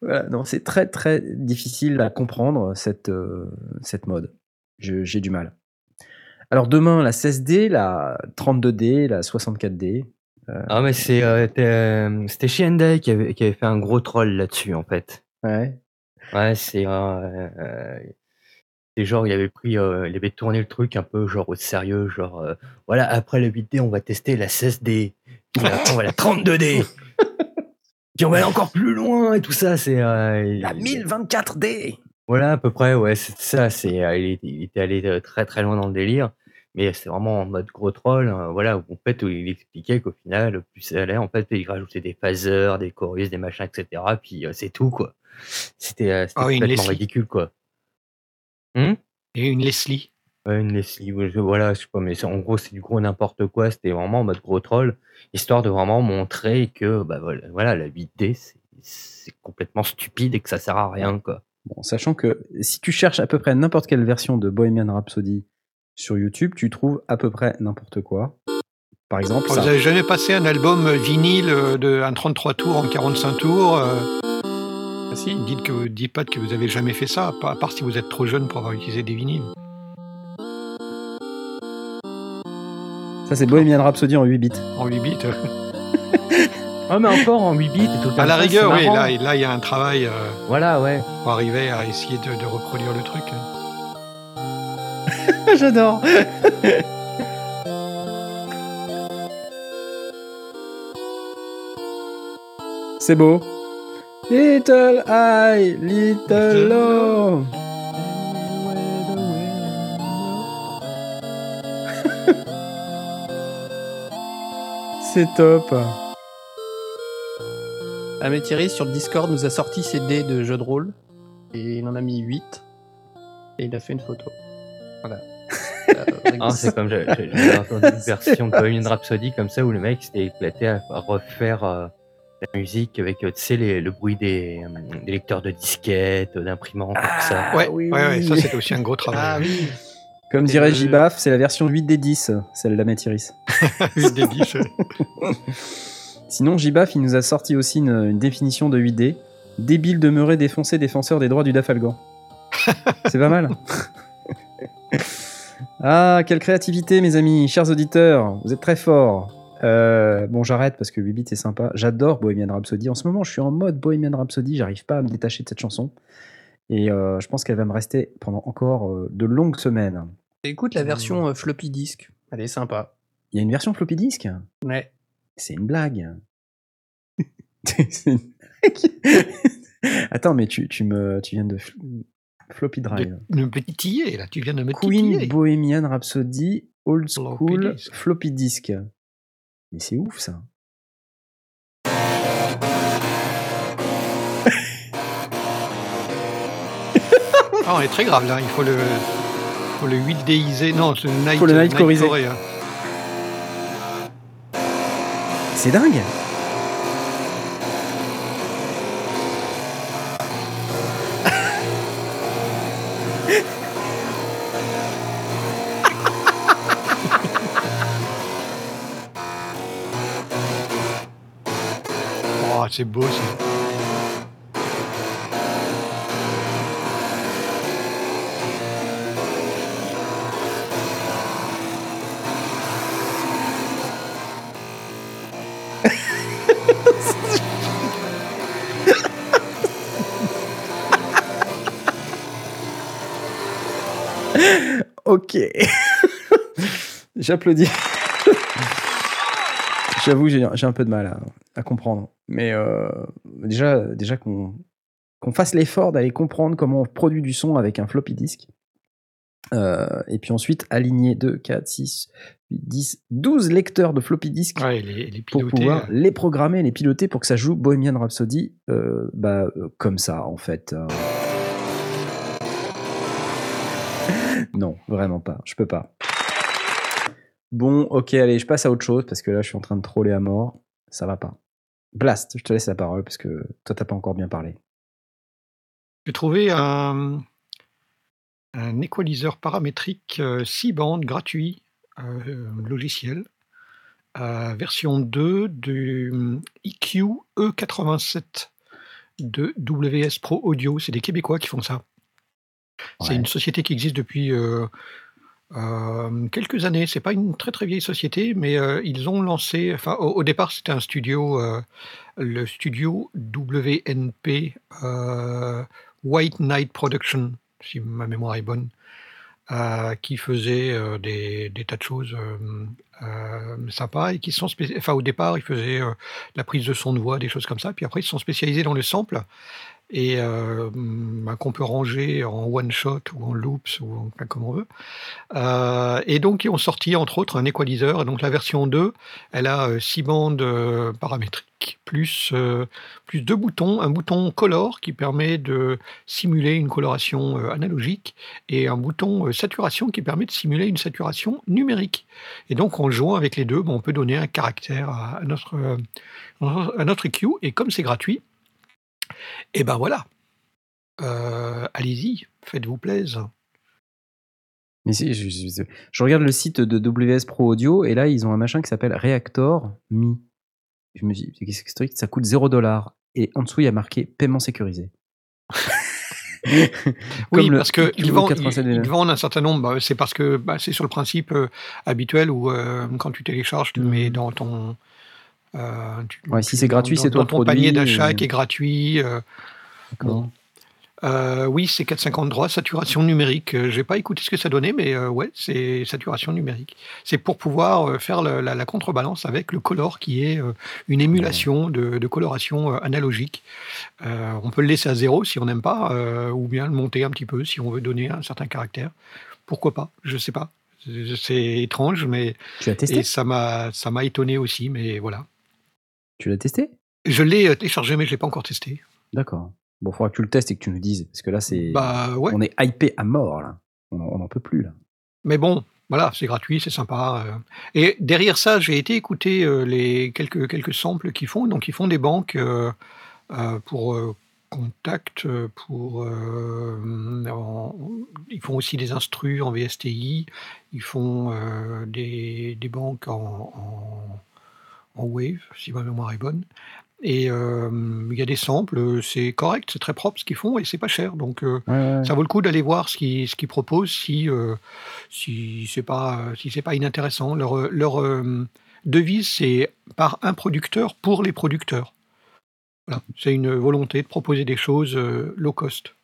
Voilà, non, c'est très très difficile à comprendre cette euh, cette mode. J'ai du mal. Alors demain la 16D, la 32D, la 64D. euh, Ah, mais c'est, euh, euh, c'était Shiendai qui avait, qui avait fait un gros troll là-dessus, en fait. ouais. Ouais, c'est, euh, euh, c'est genre, il avait pris, euh, il avait tourné le truc un peu genre au sérieux, genre, euh, voilà, après le 8D, on va tester la 16D, puis après, on va la 32D, puis on va aller encore plus loin et tout ça, c'est, euh, La 1024D. Voilà, à peu près, ouais, c'est ça. C'est, euh, il, était, il était allé euh, très très loin dans le délire, mais c'est vraiment en mode gros troll. hein, voilà, où, en fait, où il expliquait qu'au final, plus ça allait, en fait, il rajoutait des phasers, des chorus, des machins, etc. Puis c'est tout, quoi. C'était une complètement Leslie. ridicule, quoi. Hum? Et une Leslie. Ouais, une Leslie, ouais, je- voilà, je sais pas, mais c'est- en gros, c'est du gros n'importe quoi. C'était vraiment en mode gros troll, histoire de vraiment montrer que, bah voilà, voilà la 8D, c'est- c'est complètement stupide et que ça sert à rien, quoi. Bon, sachant que si tu cherches à peu près n'importe quelle version de Bohemian Rhapsody sur YouTube, tu trouves à peu près n'importe quoi. Par exemple, Vous ça. avez jamais passé un album vinyle euh, de un 33 tours en 45 tours euh, Ah, si. Dites que vous dites pas que vous avez jamais fait ça, à part si vous êtes trop jeune pour avoir utilisé des vinyles. Ça, c'est Bohemian Rhapsody en 8 bits. En 8 bits. euh. Ah, mais encore en 8 bits et tout À la rigueur, oui, là, là, il y a un travail euh, Voilà, ouais. pour arriver à essayer de, de reproduire le truc. J'adore. C'est beau. Little eye, little low. C'est top. Ah mais Thierry sur le Discord nous a sorti ses dés de jeu de rôle et il en a mis 8 et il a fait une photo. Voilà. Ah, c'est comme j'avais entendu une version de Bohemian Rhapsody comme ça où le mec s'était éclaté à, refaire euh, la musique avec euh, tu sais les- le bruit des, euh, des lecteurs de disquettes, d'imprimantes, tout ça. Ouais, oui, ouais, ouais, ça c'était aussi un gros travail. ah oui. Comme dirait Jibaf, c'est la version 8 des 10, celle d'Ahmed Iris. Des dix, euh. Sinon, Jibaf, il nous a sorti aussi une, une définition de 8D. Débile, demeuré, défoncé, défenseur des droits du Dafalgan. C'est pas mal. ah, quelle créativité, mes amis, chers auditeurs. Vous êtes très forts. Euh, bon, j'arrête parce que 8 bits est sympa. J'adore Bohemian Rhapsody. En ce moment, je suis en mode Bohemian Rhapsody. J'arrive pas à me détacher de cette chanson. Et euh, je pense qu'elle va me rester pendant encore euh, de longues semaines. Écoute la version euh, floppy disk. Elle est sympa. Il y a une version floppy disk? Ouais. C'est une blague. C'est une blague. Attends, mais tu, tu, me, tu viens de fl- floppy drive. de, de me titiller, là, tu viens de me Queen titiller. Bohemian Rhapsody Old Floppy School disk. floppy disk. Mais c'est ouf ça. Ah, on est très grave là, il faut le, faut le 8 déiser. Non, c'est le night, Faut le night chorisé. Core, hein. C'est dingue. Oh, c'est beau ça. Ok. J'applaudis. J'avoue, j'ai j'ai un peu de mal à, à comprendre. Mais euh, déjà, déjà qu'on qu'on fasse l'effort d'aller comprendre comment on produit du son avec un floppy disk. Euh, et puis ensuite, aligner 2, 4, 6, 8, 10, 12 lecteurs de floppy disk Ouais, les, les pour pouvoir euh, les programmer, les piloter pour que ça joue Bohemian Rhapsody euh, bah, euh, comme ça, en fait. Non, vraiment pas. Je peux pas. Bon, ok, allez, je passe à autre chose parce que là, je suis en train de troller à mort. Ça va pas. Blast, je te laisse la parole parce que toi, t'as pas encore bien parlé. J'ai trouvé un, un paramétrique 6 bandes gratuit, euh, logiciel, euh, version 2 du EQ E87 de WS Pro Audio. C'est des Québécois qui font ça. C'est une société qui existe depuis euh, euh, quelques années. C'est pas une très très vieille société, mais euh, ils ont lancé. Enfin, au, au départ, c'était un studio, euh, le studio WNP White Knight Production, si ma mémoire est bonne, qui faisait des, des tas de choses sympas et qui sont Enfin, au départ, ils faisaient la prise de son de voix, des choses comme ça. Puis après, ils se sont spécialisés dans le sample et euh, ben, qu'on peut ranger en one shot ou en loops ou comme on veut. Euh, et donc, ils ont sorti entre autres un équaliseur. Et donc, la version 2, elle a 6 bandes euh, paramétriques, plus, euh, plus deux boutons. Un bouton color qui permet de simuler une coloration euh, analogique et un bouton euh, saturation qui permet de simuler une saturation numérique. Et donc, en jouant avec les deux, ben, on peut donner un caractère à, notre, euh, à notre EQ. Et comme c'est gratuit, et ben voilà. Euh, Allez-y, faites-vous plaisir. Mais si, je, je- je regarde le site de WS Pro Audio et là, ils ont un machin qui s'appelle Reactor Mi. Je me dis, qu'est-ce que c'est que ça coûte 0 dollars. Et en dessous, il y a marqué paiement sécurisé. Oui, parce que EQ ils vendent, 87 ils- ils vendent un certain nombre. bah, c'est parce que bah, c'est sur le principe euh, habituel où euh, quand tu télécharges, tu le mets dans ton. Euh, tu- Ouais, si c'est gratuit, c'est toi le ton produit, panier d'achat et- qui est gratuit. euh, bon. Euh, oui, c'est 450 droits, saturation numérique. Euh, J'ai pas écouté ce que ça donnait, mais ouais, c'est saturation numérique. C'est pour pouvoir faire la, la contrebalance avec le color, qui est une émulation de, de coloration analogique. On peut le laisser à zéro si on n'aime pas, ou bien le monter un petit peu si on veut donner un certain caractère. Pourquoi pas? Je sais pas. C'est étrange, mais Tu l'as testé? et ça m'a ça m'a étonné aussi, mais voilà. Tu l'as testé? Je l'ai euh, téléchargé, mais je l'ai pas encore testé. D'accord. Bon, faudra que tu le testes et que tu nous dises. Parce que là, c'est. Bah ouais. On est hypé à mort, là. On n'en peut plus, là. Mais bon, voilà, c'est gratuit, c'est sympa. euh. Et derrière ça, j'ai été écouter euh, les quelques, quelques samples qu'ils font. Donc, ils font des banques euh, pour contact, pour. en- ils font aussi des instrus en VSTI, ils font des, des banques en, en, en Wave, si ma mémoire est bonne. Et euh, il y a des samples, euh, c'est correct, c'est très propre ce qu'ils font et c'est pas cher. Donc, euh, Ouais, ouais, ouais. ça vaut le coup d'aller voir ce qu'ils proposent si euh, si c'est pas si pas inintéressant. Leur euh, leur euh, devise c'est par un producteur pour les producteurs. Voilà, c'est une volonté de proposer des choses euh, low cost.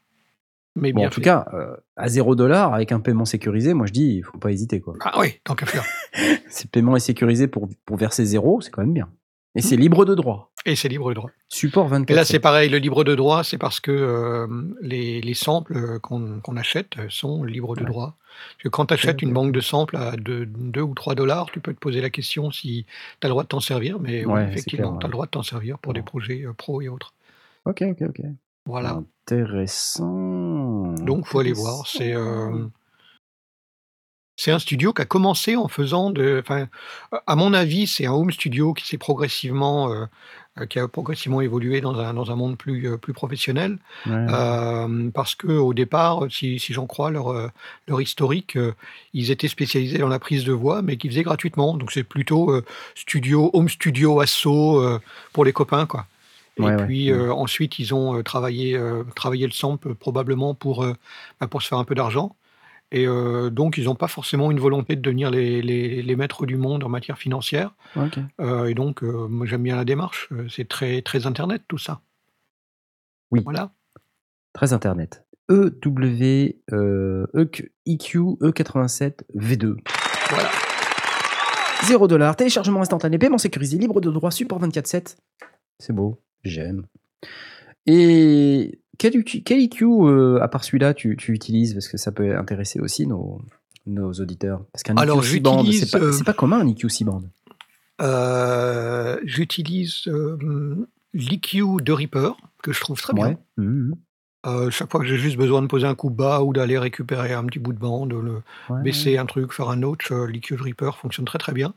Mais Bon, bien en tout fait. cas, euh, à 0 dollars, avec un paiement sécurisé, moi je dis, il faut pas hésiter, quoi. Ah oui, tant qu'à faire. Si le paiement est sécurisé pour, pour verser zéro, c'est quand même bien. Et c'est libre de droit. Et c'est libre de droit. Support 24. Et là, c'est pareil, le libre de droit, c'est parce que euh, les, les samples euh, qu'on qu'on achète sont libres de Ouais. droit. Parce que quand tu achètes une banque de samples à 2 ou 3 dollars, tu peux te poser la question si tu as le droit de t'en servir. Mais effectivement, tu as le droit de t'en servir pour des projets euh, pro et autres. Ok, ok, ok. Voilà. Intéressant. Donc, faut aller voir. C'est euh, c'est un studio qui a commencé en faisant de. Enfin, à mon avis, c'est un home studio qui s'est progressivement, euh, euh, qui a progressivement évolué dans un, dans un monde plus, plus professionnel. Ouais. Euh, parce que au départ, si, si j'en crois leur, leur historique, euh, ils étaient spécialisés dans la prise de voix, mais qu'ils faisaient gratuitement. Donc c'est plutôt studio, home studio, assaut pour les copains, quoi. Et Ouais, puis ouais. euh, ensuite, ils ont euh, travaillé, euh, travaillé le sample probablement pour, bah, pour se faire un peu d'argent. Et euh, donc, ils n'ont pas forcément une volonté de devenir les, les, les maîtres du monde en matière financière. Euh, et donc, euh, moi, j'aime bien la démarche. C'est très, très Internet, tout ça. Oui. Voilà. Très internet. EW, EQ E87 V2. Voilà. 0 dollars, téléchargement instantané, paiement sécurisé, libre de droit, support 24-7. C'est beau, j'aime. Et quel, quel EQ, euh, à part celui-là, tu, tu utilises? Parce que ça peut intéresser aussi nos, nos auditeurs. Parce qu'un Alors, EQ 6 band, c'est pas, c'est pas commun un EQ 6 band. Euh, J'utilise euh, l'EQ de Reaper, que je trouve très bien. Ouais. Euh, chaque fois que j'ai juste besoin de poser un coup bas ou d'aller récupérer un petit bout de bande, le Ouais, baisser un truc, faire un heu, Liquid Reaper fonctionne très, très bien.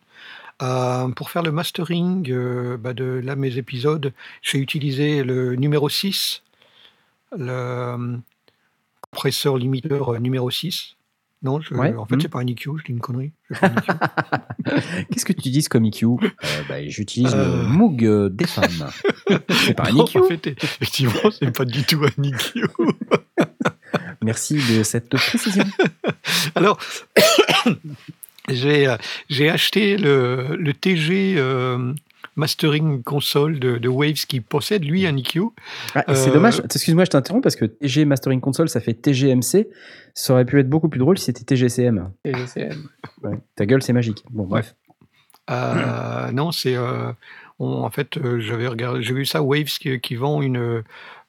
Heu, pour faire le mastering, heu, bah, de là, mes épisodes, j'ai utilisé le numéro 6, le, mmh, compresseur limiteur, numéro 6. Non, je Ouais, en fait, mmh. c'est pas un EQ, je dis une connerie. Qu'est-ce que tu utilises comme EQ? Heu, bah, j'utilise le Heu Moog, heu, des femmes. C'est pas un EQ? en fait, effectivement, c'est pas du tout un EQ. Merci de cette précision. Alors, j'ai, acheté le le TG, mastering console de de Waves qui possède lui un EQ. Ah, c'est Heu dommage. Excuse-moi, je t'interromps parce que TG Mastering Console, ça fait TGMC. Ça aurait pu être beaucoup plus drôle si c'était TGCM. TGCM. Ouais. Ta gueule, c'est magique. Bon, bref. Heu, non, c'est, on en fait, j'avais regardé j'ai vu ça, Waves qui qui vend une,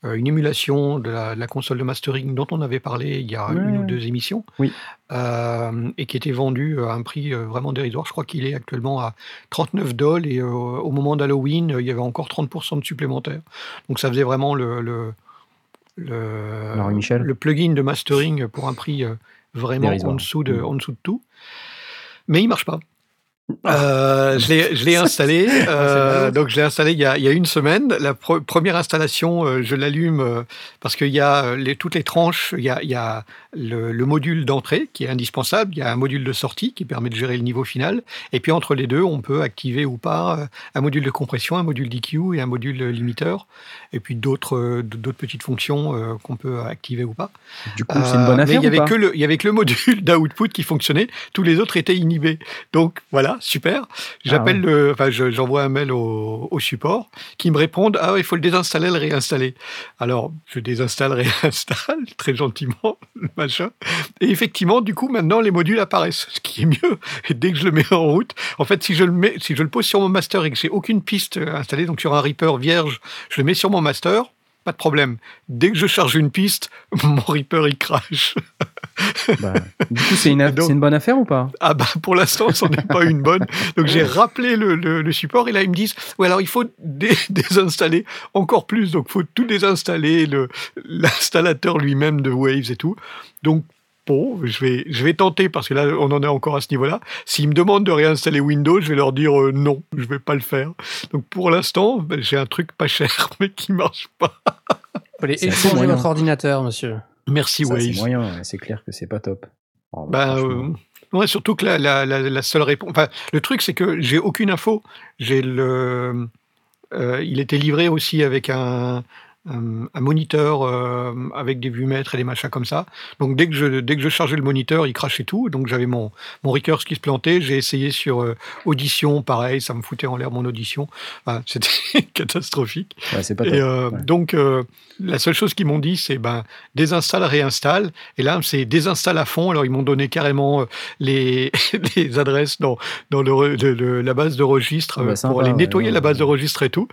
heu, une émulation de la de la console de mastering dont on avait parlé il y a 1 ou. 2 émissions. Oui. Hem, et qui était vendue à un prix, vraiment dérisoire. Je crois qu'il est actuellement à 39 $ et heu, au moment d'Halloween, il y avait encore 30% de supplémentaires. Donc ça faisait vraiment le le le Henri Michel? le plugin de mastering pour un prix, vraiment en Dérisoire. dessous de Mmh. en dessous de tout. Mais il marche pas. Je l'ai je l'ai installé, Ah, ballot. donc je l'ai installé il y a il y a 1 semaine. La pre 1re installation, heu, je l'allume, parce qu'il y a, les toutes les tranches, il y a il y a le le module d'entrée qui est indispensable, il y a un module de sortie qui permet de gérer le niveau final et puis entre les 2, on peut activer ou pas, un module de compression, un module d'EQ et un module, limiteur et puis d'autres, petites fonctions, qu'on peut activer ou pas. Du coup, c'est une bonne Heu, mais affaire il y ou avait que le il y avait que le module d'output qui fonctionnait, tous les autres étaient inhibés. Donc voilà, super. Ah J'appelle ouais. le enfin, je j'envoie un mail au au support qui me répondent: «Ah il faut le désinstaller, le réinstaller». Alors, je désinstalle, réinstalle très gentiment le machin et effectivement, du coup, maintenant les modules apparaissent, ce qui est mieux et dès que je le mets en route en fait, si je le mets si je le pose sur mon master et que j'ai aucune piste, installée, donc sur un Reaper vierge, je le mets sur mon master, pas de problème. Dès que je charge une piste, mon Reaper, il crache. Bah, du coup, c'est une bonne affaire ou pas? ah bah, pour l'instant, c'en est pas une bonne. Donc j'ai rappelé le le le support et là, ils me disent: «Ouais, alors il faut dé désinstaller encore plus, donc faut tout désinstaller, le l'installateur lui-même de Waves et tout». Donc bon, je vais je vais tenter parce que là, on en est encore à ce niveau-là. S'ils me demandent de réinstaller Windows, je vais leur dire: «Heu, non, je vais pas le faire». Donc pour l'instant, bah, j'ai un truc pas cher mais qui marche pas. Fallait C'est assez échanger votre ordinateur, monsieur. Merci Ça, c'est moyen, c'est clair que c'est pas top. Oh, bah, franchement. heu, ouais, surtout que la la la la seule réponse enfin, le truc, c'est que j'ai aucune info. J'ai le, heu, il était livré aussi avec un un un moniteur, hem, avec des vues-mètres et des machins comme ça. Donc dès que je dès que je chargeais le moniteur, il crachait tout. Donc j'avais mon mon Recurse qui se plantait. J'ai essayé sur, heu, Audition, pareil, ça me foutait en l'air mon audition. Enfin, c'était catastrophique Ouais, c'est pas et top. heu, Ouais. donc la seule chose qu'ils m'ont dit, c'est: «Ben, désinstalle, réinstalle» et là, c'est désinstalle à fond. Alors ils m'ont donné carrément, les les adresses dans dans le re le le la base de registre, Ah bah, pour sympa, aller nettoyer ouais, la base de registre et tout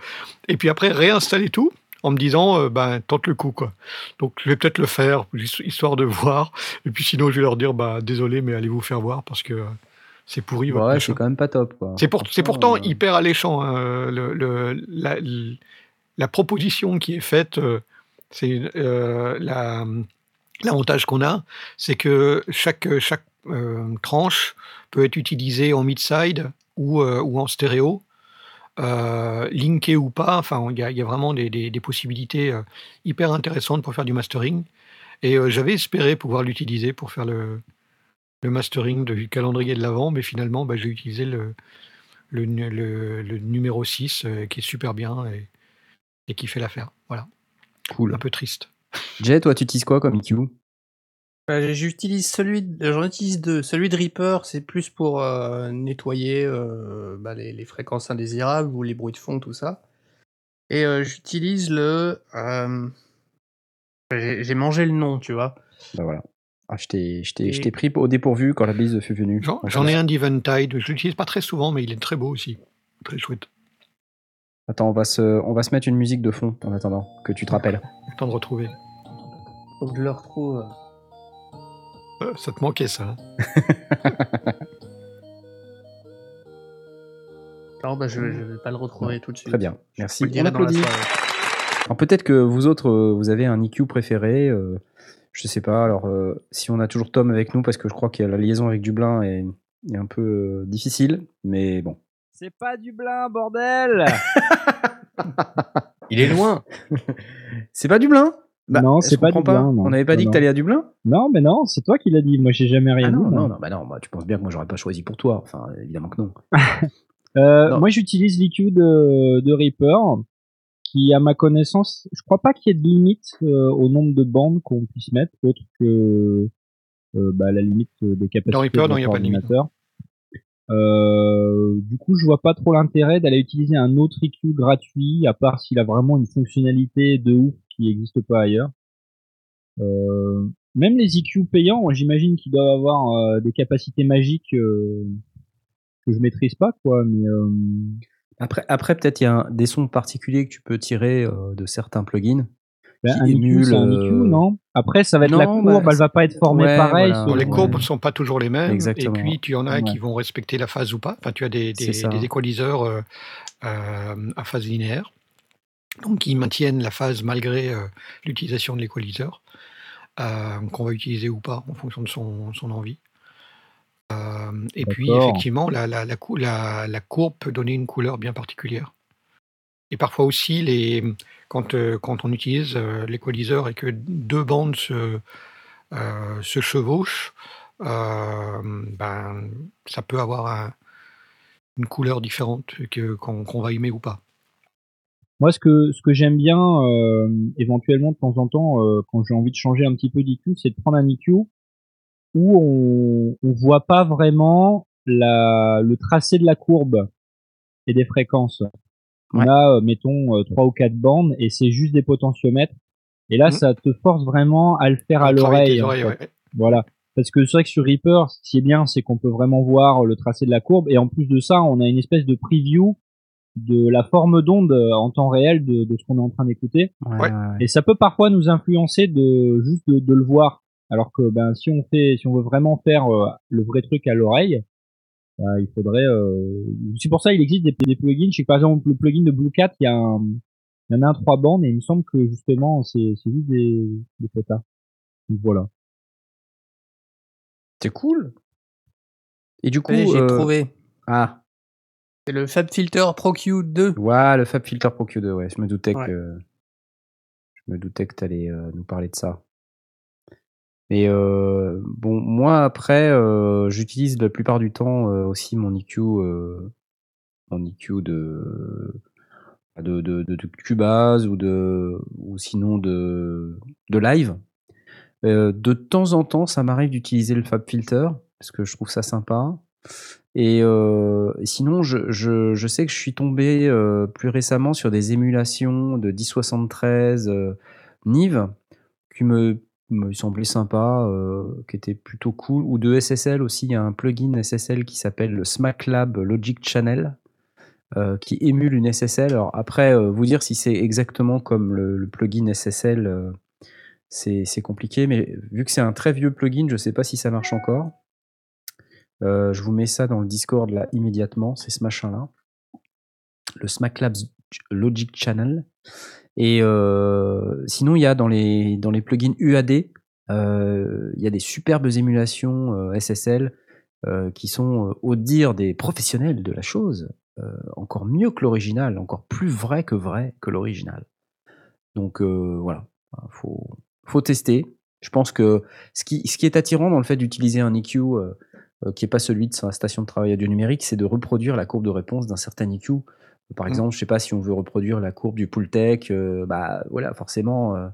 et puis après réinstaller tout en me disant, heu: «Ben, tente le coup, quoi». Donc je vais peut-être le faire, his histoire de voir et puis sinon, je vais leur dire: «Bah, désolé, mais allez vous faire voir parce que, heu, c'est pourri votre ouais, machin». c'est quand même pas top. C'est pour c'est pourtant heu hyper alléchant, hein, heu, le le la proposition qui est faite, c'est, la, l'avantage qu'on a, c'est que chaque, chaque, tranche peut être utilisée en mid-side ou, ou en stéréo, heu, linkée ou pas. Enfin, il y a il y a vraiment des des des possibilités, heu, hyper intéressantes pour faire du mastering et heu, j'avais espéré pouvoir l'utiliser pour faire le le mastering du calendrier de l'avent, mais finalement, bah, j'ai utilisé le le nu le le numéro 6, heu, qui est super bien et et qui fait l'affaire. Voilà. Un Cool. peu triste. Jay, toi, tu utilises quoi comme EQ? Bah, j'utilise celui j'en utilise 2. Celui de Reaper, c'est plus pour, heu, nettoyer, heu, bah, les les fréquences indésirables ou les bruits de fond, tout ça et heu, j'utilise le, hem, j'ai j'ai mangé le nom, tu vois? Bah, voilà. Ah, je t'ai je t'ai je Et t'ai pris au dépourvu quand la bise fut venue, J'en en j'en ai un d'Eventide, je l'utilise pas très souvent, mais il est très beau aussi. Très chouette. Attends, on va se on va se mettre une musique de fond en attendant que tu te rappelles. Le temps de retrouver. Faut que je le retrouve. Heu, ça te manquait ça, hein? Non, bah, je je vais pas le retrouver tout de suite. Très bien, merci, on applaudit. Alors peut-être que vous autres, euh, vous avez un EQ préféré. euh, je sais pas. Alors euh, si on a toujours Tom avec nous, parce que je crois que la liaison avec Dublin est, est un peu euh, difficile, mais bon. C'est pas Dublin, bordel Il est loin. C'est pas Dublin? Bah, Non, c'est pas Dublin, non. On n'avait pas Non, dit que t'allais à Dublin? Non, mais non, c'est toi qui l'as dit. Moi, j'ai jamais rien Ah dit. non, non, non, bah non, bah, tu penses bien que moi j'aurais pas choisi pour toi. Enfin, évidemment que non. Euh, Non. moi, j'utilise l'EQ de, de Reaper, qui, à ma connaissance, je crois pas qu'il y ait de limite euh, au nombre de bandes qu'on puisse mettre, autre que euh, bah, la limite des capacités Dans Reaper, non, il y a pas de limite. Euh, du coup, je vois pas trop l'intérêt d'aller utiliser un autre EQ gratuit, à part s'il a vraiment une fonctionnalité de ouf qui n'existe pas ailleurs. Euh, même les EQ payants, j'imagine qu'ils doivent avoir euh, des capacités magiques euh, que je maîtrise pas, quoi. Mais euh, Après, après peut-être il y a un- des sons particuliers que tu peux tirer euh, de certains plugins. ben, Qui un non? Après, ça va être non, la courbe, bah, elle va pas être formée ouais, pareil. voilà. selon- Bon, les courbes ne sont pas toujours les mêmes. Exactement. Et puis, tu en as Ouais. qui vont respecter la phase ou pas. Enfin, tu as des, des, des équaliseurs euh, euh, à phase linéaire. Donc, qui maintiennent la phase malgré euh, l'utilisation de l'équaliseur. euh, qu'on va utiliser ou pas en fonction de son, son envie. Euh, et puis, effectivement, la, la, la, cou- la- la courbe peut donner une couleur bien particulière. Et parfois aussi, les, quand, quand on utilise l'équaliseur et que deux bandes se, se chevauchent, ben, ça peut avoir un- une couleur différente qu'on va aimer ou pas. Moi, ce que ce que j'aime bien euh, éventuellement de temps en temps, euh, quand j'ai envie de changer un petit peu d'EQ, c'est de prendre un EQ où on on voit pas vraiment la le tracé de la courbe et des fréquences. On Ouais. a, euh, mettons, euh, trois ou quatre bandes et c'est juste des potentiomètres. Et là, Mhm. ça te force vraiment à le faire à l'oreille. en oreilles, fait. ouais. Voilà. Parce que c'est vrai que sur Reaper, ce qui est bien, c'est qu'on peut vraiment voir le tracé de la courbe. Et en plus de ça, on a une espèce de preview de la forme d'onde euh, en temps réel de, de ce qu'on est en train d'écouter. Ouais. Et ça peut parfois nous influencer de juste de, de le voir. Alors que ben si on fait, si on veut vraiment faire euh, le vrai truc à l'oreille, ben, il faudrait. euh, C'est pour ça il existe des, des plugins. Je sais que par exemple le plugin de Blue Cat, il y a un, il y en a un trois bandes et il me semble que justement c'est c'est juste des des quotas. Donc voilà. C'est cool. Et du coup, Oui, j'ai euh, trouvé. ah, C'est le Fab Filter Pro Q2. ouais, le Fab Filter Pro Q2, ouais. Je me doutais Ouais. que je me doutais que t'allais euh, nous parler de ça. Et euh, bon, moi après, euh, j'utilise la plupart du temps euh, aussi mon EQ, euh, mon EQ de de, de, de, de Cubase ou de ou sinon de de live. Euh, de temps en temps, ça m'arrive d'utiliser le Fab Filter parce que je trouve ça sympa. Et euh, sinon, je, sais que je suis tombé euh, plus récemment sur des émulations de 1073 euh, Nive qui me, me semblaient sympas, euh, qui étaient plutôt cool. Ou de SSL aussi, il y a un plugin SSL qui s'appelle le SmackLab Logic Channel qui émule une SSL. Alors après, vous dire si c'est exactement comme le, plugin SSL, c'est compliqué, mais vu que c'est un très vieux plugin, je ne sais pas si ça marche encore. Euh, je vous mets ça dans le Discord là immédiatement, c'est ce machin-là. Le Smack Labs Logic Channel. Et euh, sinon, il y a dans les, dans les plugins UAD, euh, il y a des superbes émulations SSL qui sont, au dire des professionnels de la chose, encore mieux que l'original, encore plus vrai que vrai que l'original. Donc voilà, faut, faut tester. Je pense que ce qui, ce qui est attirant dans le fait d'utiliser un EQ qui n'est pas celui de sa station de travail audio numérique, c'est de reproduire la courbe de réponse d'un certain EQ. Par Mm. exemple, je sais pas si on veut reproduire la courbe du Pultec, euh, bah voilà, forcément, euh,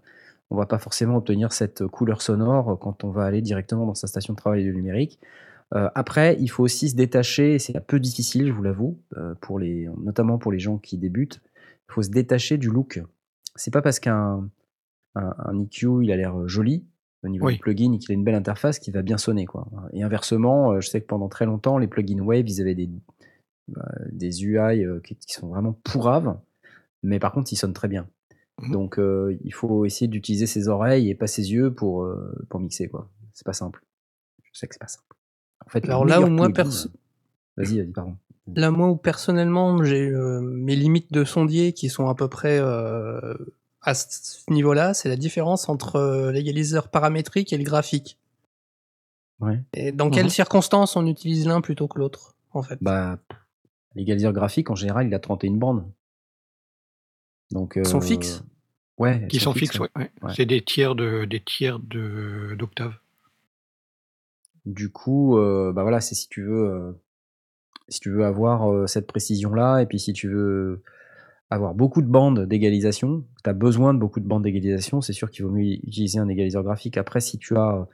on va pas forcément obtenir cette couleur sonore quand on va aller directement dans sa station de travail audio numérique. Euh, après, il faut aussi se détacher, c'est un peu difficile, je vous l'avoue, euh, pour les, notamment pour les gens qui débutent. Il faut se détacher du look. C'est pas parce qu'un un, un EQ il a l'air joli au niveau Oui. du plugin et qu'il a une belle interface qu'il va bien sonner quoi. Et inversement, euh, je sais que pendant très longtemps les plugins Wave ils avaient des euh, des UI euh, qui, qui sont vraiment pourraves, mais par contre ils sonnent très bien. Mhm. Donc euh, il faut essayer d'utiliser ses oreilles et pas ses yeux pour euh, pour mixer quoi. C'est pas simple. Je sais que c'est pas simple. En fait, Alors là où moi, perso- Vas-y, vas-y, pardon. Là, moi, où personnellement, j'ai euh, mes limites de sondier qui sont à peu près à ce niveau-là, c'est la différence entre euh, l'égaliseur paramétrique et le graphique. Ouais. Et dans quelles Mhm. circonstances on utilise l'un plutôt que l'autre, en fait? Bah, l'égaliseur graphique, en général, il a 31 bandes. Donc, Ils sont euh, fixes? Ouais, Qui sont fixes, ouais. ouais. ouais. Ouais. C'est des tiers de des tiers de d'octave. Du coup, euh, bah voilà, c'est si tu veux, euh, si tu veux avoir euh, cette précision-là, et puis si tu veux avoir beaucoup de bandes d'égalisation, tu as besoin de beaucoup de bandes d'égalisation, c'est sûr qu'il vaut mieux utiliser un égaliseur graphique. Après, si tu as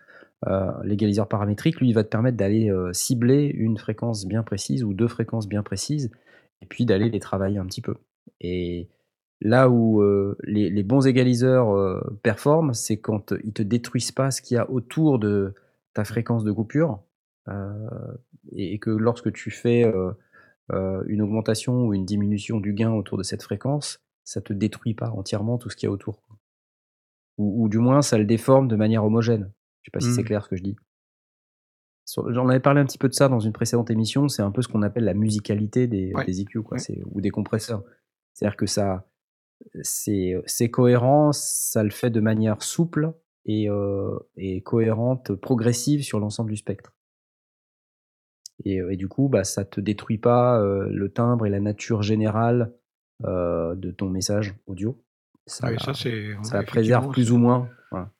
euh, l'égaliseur paramétrique, lui, il va te permettre d'aller euh, cibler une fréquence bien précise ou deux fréquences bien précises, et puis d'aller les travailler un petit peu. Et là où euh, les, bons égaliseurs euh, performent, c'est quand ils te détruisent pas ce qu'il y a autour de ta fréquence de coupure, euh, et que lorsque tu fais euh, une augmentation ou une diminution du gain autour de cette fréquence, ça te détruit pas entièrement tout ce qu'il y a autour. Ou, ou du moins, ça le déforme de manière homogène. Je sais pas si c'est Mm. clair ce que je dis. J'en avais parlé un petit peu de ça dans une précédente émission. C'est un peu ce qu'on appelle la musicalité des, Ouais. des EQ, quoi, Ouais. ou des compresseurs. C'est-à-dire que ça, c'est c'est cohérent, ça le fait de manière souple et, euh, et cohérente, progressive sur l'ensemble du spectre. Et, euh, et du coup, bah, ça te détruit pas euh, le timbre et la nature générale euh, de ton message audio. Ça, la préserve plus ou moins. Voilà.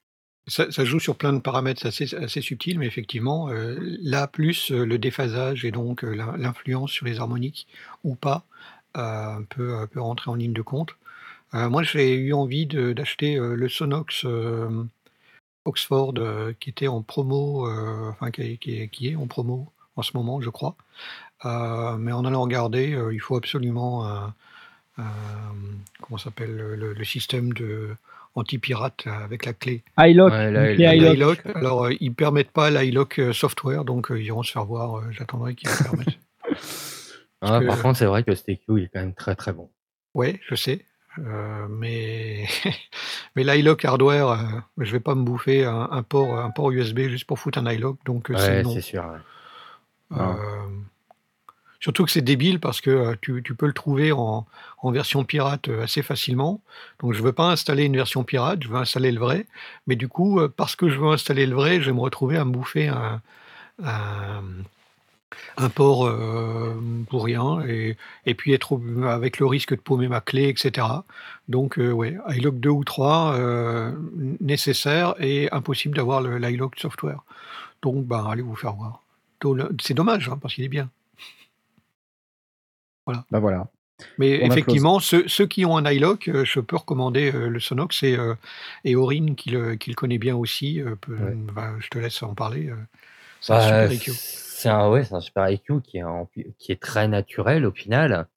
Ça, ça joue sur plein de paramètres assez, assez subtils, mais effectivement, euh, là, plus le déphasage et donc l'in- l'influence sur les harmoniques ou pas peut, peut rentrer en ligne de compte. Moi, j'ai eu envie d'acheter le Sonox Oxford qui était en promo, enfin qui est en promo en ce moment, je crois. Euh, mais en allant regarder, euh, il faut absolument un- comment s'appelle le, le- le système de anti-pirate avec la clé. iLock, Ouais. Alors, euh, ils permettent pas l'iLock euh, software, donc euh, ils iront se faire voir. euh, J'attendrai qu'ils le permettent. Ah, que- Par contre, c'est vrai que cet EQ, il est quand même très très bon. ouais, je sais. euh, mais mais l'iLock hardware, euh, je vais pas me bouffer un, un port un port USB juste pour foutre un iLock, donc euh, c'est Ouais, non. c'est sûr. ouais. Euh, surtout que c'est débile parce que euh, tu, peux le trouver en, version pirate euh, assez facilement. Donc je veux pas installer une version pirate, je veux installer le vrai. Mais du coup, parce que je veux installer le vrai, je vais me retrouver à me bouffer un, port pour rien et, puis être avec le risque de paumer ma clé, etc. Donc ouais, iLock 2 ou 3 euh, nécessaire et impossible d'avoir l'iLock software. Donc ben allez vous faire voir. C'est dommage hein, parce qu'il est bien. Bah voilà. Mais On effectivement, ceux, ceux qui ont un iLock, euh, je peux recommander euh, le Sonox et, euh, et Aurine qui le, qui le connaît bien aussi. euh, peut- Ouais. bah, je te laisse en parler. euh, c'est un Bah, super EQ. c'est un, ouais, c'est un super EQ qui est, en- qui est très naturel au final,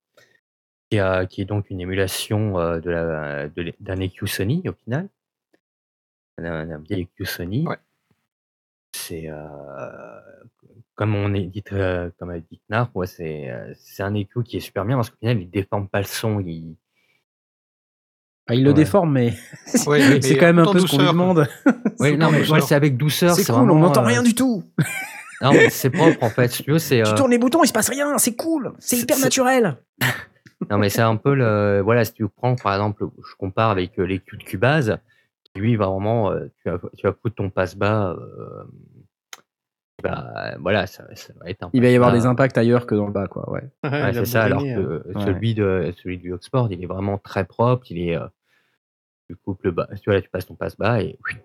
qui, a- qui est donc une émulation euh, de la- de l'é- d'un EQ Sony au final, d'un d'un vieil EQ Sony. Ouais. C'est euh, comme on est dit, euh, comme a dit Knarf, ouais, c'est euh, c'est un EQ qui est super bien parce qu'au final il déforme pas le son, il, Ah, il le Ouais. déforme, mais Ouais, c'est mais quand même un en peu ce qu'on lui douceur, quoi. demande. Ouais, Tout non, mais ouais, c'est avec douceur. C'est c'est cool, on vraiment, n'entend euh, rien du tout. Non, mais c'est propre en fait. Si tu veux, c'est. Tu euh, tournes les boutons, il se passe rien, c'est cool, c'est c'est- hyper c'est- naturel. Non, mais c'est un peu le. Voilà, si tu prends par exemple, je compare avec euh, l'EQ de Cubase, lui vraiment. euh, tu, vas, tu vas foutre ton passe-bas. euh, bah, voilà, ça, ça va être un Il va y avoir des impacts ailleurs que dans le bas, quoi. Ouais. Ouais, c'est ça, alors que Ouais. celui, de, celui du Oxford, il est vraiment très propre. Il est. euh, tu coupes le bas. Tu, vois, là, tu passes ton passe-bas et. oui,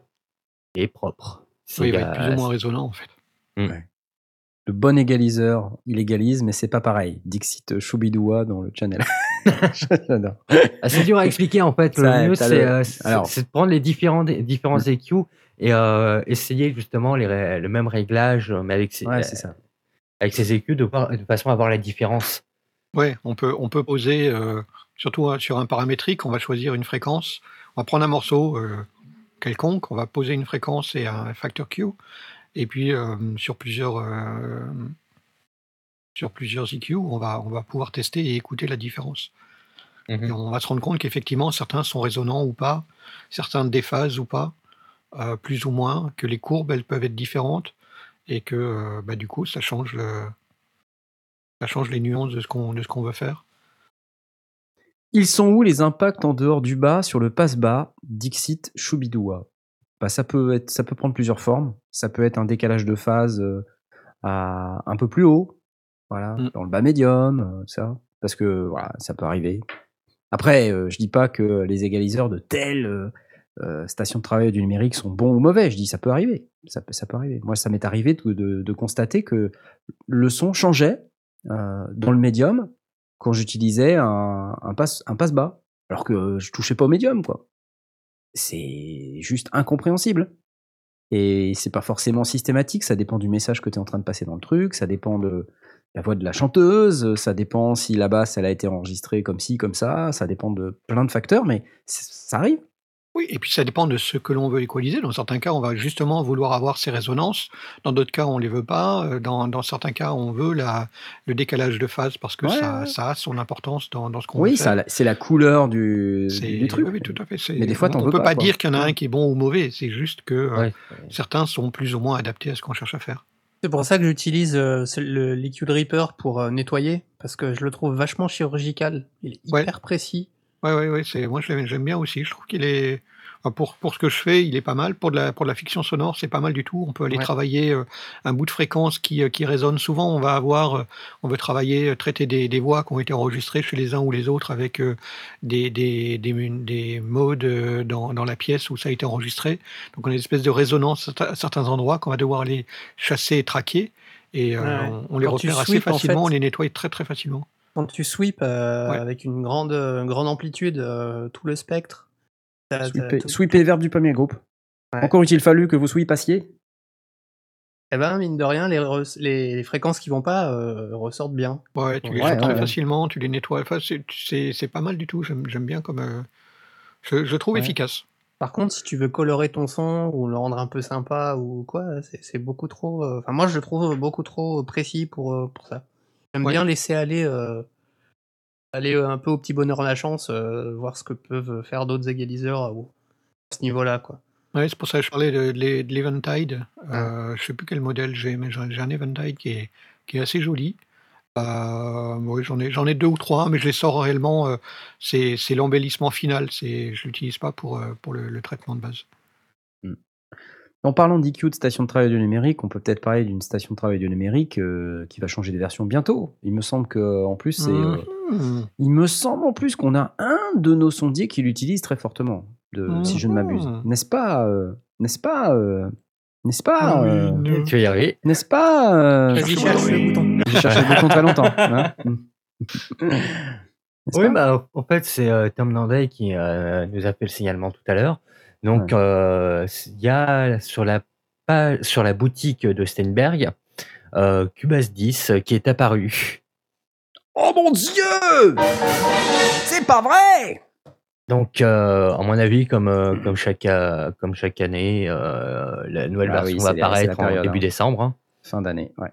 Il est propre. C'est, Oui, il va être euh, plus ou moins résonant en fait. Le bon égaliseur, il égalise, mais c'est pas pareil. Dixit Choubidoua dans le channel. J'adore. Ah, c'est dur à expliquer en fait. Ça, le mieux, t'as c'est, le- euh, c'est- Alors- c'est de prendre les différents, différents EQ et euh, essayer justement les, ré- le même réglage, mais avec ces, Ouais, c'est ça. avec ces EQ de, façon à voir la différence. Ouais, on peut, on peut poser, euh, surtout euh, sur un paramétrique, on va choisir une fréquence. On va prendre un morceau euh, quelconque, on va poser une fréquence et un facteur Q. Et puis euh, sur plusieurs euh, sur plusieurs EQ, on va, on va pouvoir tester et écouter la différence. Et on va se rendre compte qu'effectivement, certains sont résonnants ou pas, certains déphasent ou pas, euh, plus ou moins, que les courbes, elles peuvent être différentes, et que euh, bah, du coup, ça change, le, ça change les nuances de ce qu'on de ce qu'on veut faire. Ils sont où les impacts en dehors du bas sur le passe-bas Dixit Choubidoua bah, ça, peut être, ça peut prendre plusieurs formes. Ça peut être un décalage de phase euh, à un peu plus haut, voilà, Mm. dans le bas médium, euh, ça. Parce que voilà, ça peut arriver. Après, euh, je dis pas que les égaliseurs de telle euh, station de travail du numérique sont bons ou mauvais. Je dis ça peut arriver. Ça peut, ça peut arriver. Moi, ça m'est arrivé de, de- de constater que le son changeait dans le médium quand j'utilisais un, un passe un passe bas, alors que je touchais pas au médium, quoi. C'est juste incompréhensible. Et c'est pas forcément systématique, ça dépend du message que tu es en train de passer dans le truc, ça dépend de la voix de la chanteuse, ça dépend si la basse elle a été enregistrée comme ci, comme ça, ça dépend de plein de facteurs, mais ça arrive. Oui, et puis ça dépend de ce que l'on veut équaliser. Dans certains cas, on va justement vouloir avoir ces résonances. Dans d'autres cas, on les veut pas. Euh, Dans, dans certains cas, on veut la, le décalage de phase parce que Ouais, ça, ouais. ça a son importance dans, dans ce qu'on Oui, veut la- c'est la couleur du, truc. Oui, oui, tout à fait. Mais des fois, on veux peut pas, dire qu'il y en a un qui est bon ou mauvais. C'est juste que euh, certains sont plus ou moins adaptés à ce qu'on cherche à faire. C'est pour ça que j'utilise euh, ce- le Liquid Reaper pour euh, nettoyer, parce que je le trouve vachement chirurgical. Il est Ouais. hyper précis. Ouais, ouais, ouais. C'est moi, je l'aime- j'aime bien aussi. Je trouve qu'il est enfin, pour pour ce que je fais, il est pas mal. Pour de la pour de la fiction sonore, c'est pas mal du tout. On peut aller Ouais. travailler euh, un bout de fréquence qui euh, qui résonne. Souvent, on va avoir, euh, on veut travailler, traiter des, des voix qui ont été enregistrées chez les uns ou les autres avec euh, des des des, modes dans dans la pièce où ça a été enregistré. Donc, on a une espèce de résonance à certains endroits qu'on va devoir aller chasser et traquer. Et Ouais. on, on les Quand repère assez en facilement, fait- on les nettoie très très facilement. Quand tu sweeps euh, Ouais. avec une grande, grande amplitude euh, tout le spectre, Sweeper, verbe du premier groupe. Ouais. Encore eût-il fallu que vous sweepassiez eh ben, mine de rien, les, les, les fréquences qui vont pas euh, ressortent bien. Ouais, tu les Ouais, très ouais. facilement, tu les nettoies. Enfin, c'est- c'est c'est pas mal du tout. J'aime j'aime bien comme. euh, je, je trouve Ouais. efficace. Par contre, si tu veux colorer ton son ou le rendre un peu sympa ou quoi, c'est c'est beaucoup trop. euh, Enfin, moi, je le trouve beaucoup trop précis pour, euh, pour ça. J'aime Ouais. bien laisser aller, euh, aller euh, un peu au petit bonheur la chance, euh, voir ce que peuvent faire d'autres égaliseurs à, à ce niveau-là, quoi. Ouais, c'est pour ça que je parlais de, de l'e- de l'Eventide. Euh, je sais plus quel modèle j'ai, mais j'ai un Eventide qui est, qui est assez joli. Euh, oui, j'en ai, j'en ai deux ou trois, mais je les sors réellement. euh, c'est c'est l'embellissement final. C'est, je l'utilise pas pour, euh, pour le, le traitement de base. En parlant d'IQ de station de travail du numérique, on peut peut-être parler d'une station de travail du numérique euh, qui va changer de version bientôt. Il me semble que en plus c'est, euh, Mhm. il me semble en plus qu'on a un de nos sondiers qui l'utilise très fortement, de, si je ne m'abuse. Mhm. N'est-ce pas euh, N'est-ce pas euh, N'est-ce pas euh, ne- Tu vas y arriver? N'est-ce pas euh, Vas-y, cherche le bouton. J'ai cherché le bouton très longtemps. hein. Oui, bah, en fait, c'est euh, Tom Nanday qui euh, nous a fait le signalement tout à l'heure. Donc, Ouais. euh, il y a sur la, page, sur la boutique de Steinberg, euh, Cubase 10 qui est apparu. Oh mon dieu C'est pas vrai Donc, euh, à mon avis, comme, euh, comme, chaque, euh, comme chaque année, euh, la nouvelle Ah version va apparaître en début hein. décembre. hein. Fin d'année, ouais.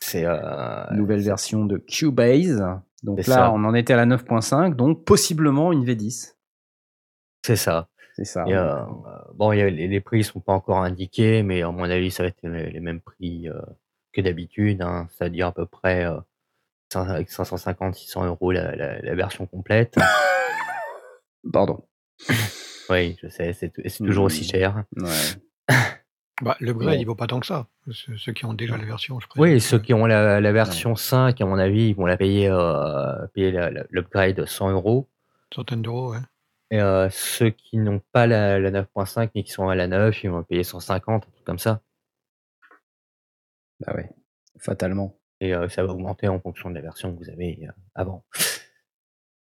C'est euh, Nouvelle version de Cubase. Donc là, ça. on en était à la 9.5, donc possiblement une V10. c'est ça. C'est ça. Et, euh, bon, il y a- les, les prix sont pas encore indiqués, mais à mon avis, ça va être les, les mêmes prix euh, que d'habitude, hein, c'est-à-dire à peu près euh, cin- avec 550-600 euros la, la- la version complète. Pardon. oui, je sais, c'est toujours aussi Mm. cher. Ouais. Bah, l'upgrade, Bon. il vaut pas tant que ça. Ceux, ceux qui ont déjà la version, je présume. Oui, ceux qui ont la, la version 5, à mon avis, ils vont la payer, euh, payer l'upgrade 100 euros. Centaines d'euros, ouais. Et euh, ceux qui n'ont pas la, la 9.5 mais qui sont à la 9, ils vont payer 150, un truc comme ça. Bah ouais. Fatalement. Et euh, ça va augmenter en fonction de la version que vous avez euh, avant.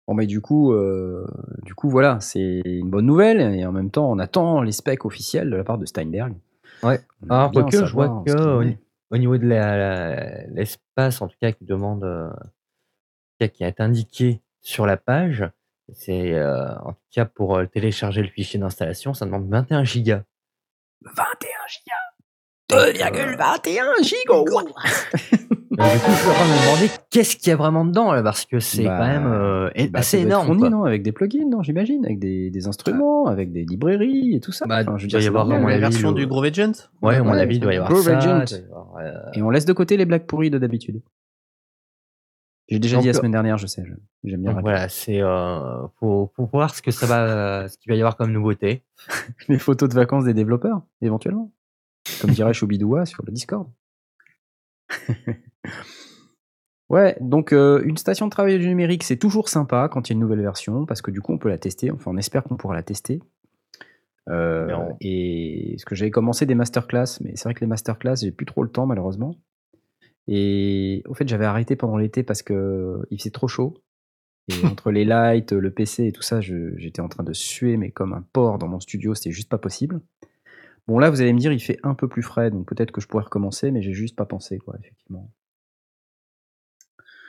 Bon, mais du coup, euh, du coup, voilà, c'est une bonne nouvelle. Et en même temps, on attend les specs officiels de la part de Steinberg. Ouais. Alors, bien quoique, je vois que au, niveau de l'espace, en tout cas, qui demande, qui est indiqué sur la page, c'est euh, en tout cas pour euh, télécharger le fichier d'installation, ça demande 21 gigas. 21 gigas 2,21 gigawatts Donc, du coup, je suis en train de me demander qu'est-ce qu'il y a vraiment dedans, là, parce que c'est Bah, quand même euh, et- Bah, assez ça doit être énorme. fourni, quoi. non Avec des plugins, non J'imagine, avec des, des instruments, avec des librairies et tout ça. Bah, Enfin, je veux il doit y c'est avoir, normal. à mon la avis, version le- du Groove Agent Ouais, à mon Ouais, avis, il doit y avoir Groove ça. Agent. il doit y avoir, euh, Et on laisse de côté les blagues pourries de d'habitude. J'ai déjà dit la Donc, semaine dernière, je sais, j'aime bien voilà, c'est euh, faut voir ce que ça va, ce qu'il va y avoir comme nouveauté. Les photos de vacances des développeurs, éventuellement. Comme dirait Choubidoua sur le Discord. ouais, donc euh, une station de travail du numérique, c'est toujours sympa quand il y a une nouvelle version, parce que du coup on peut la tester, enfin on espère qu'on pourra la tester. Euh, Et ce que j'avais commencé des masterclass, mais c'est vrai que les masterclass, j'ai plus trop le temps malheureusement. Et au fait, j'avais arrêté pendant l'été parce que il faisait trop chaud. Et entre les lights, le PC et tout ça, j'étais en train de suer, mais comme un porc dans mon studio, c'était juste pas possible. Bon, là, vous allez me dire, il fait un peu plus frais, donc peut-être que je pourrais recommencer, mais j'ai juste pas pensé, quoi, effectivement.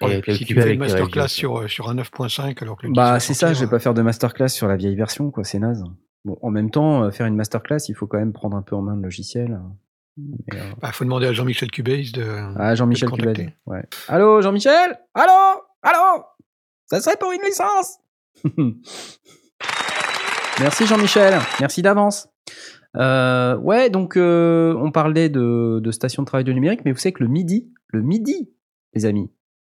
Et puis si tu fais une masterclass sur, euh, sur un 9.5 alors que le 10 Bah, c'est ça, je vais euh, pas faire de masterclass sur la vieille version, quoi, c'est naze. Bon, en même temps, euh, faire une masterclass, il faut quand même prendre un peu en main le logiciel. Mais, euh, bah, faut demander à Jean-Michel Cubase de. Ah, Jean-Michel. Ouais. Allô, Jean-Michel? Allô? Allô? Ça serait pour une licence? Merci Jean-Michel, merci d'avance. Euh, ouais, donc euh, on parlait de, de station de travail de numérique, mais vous savez que le midi, le midi, les amis,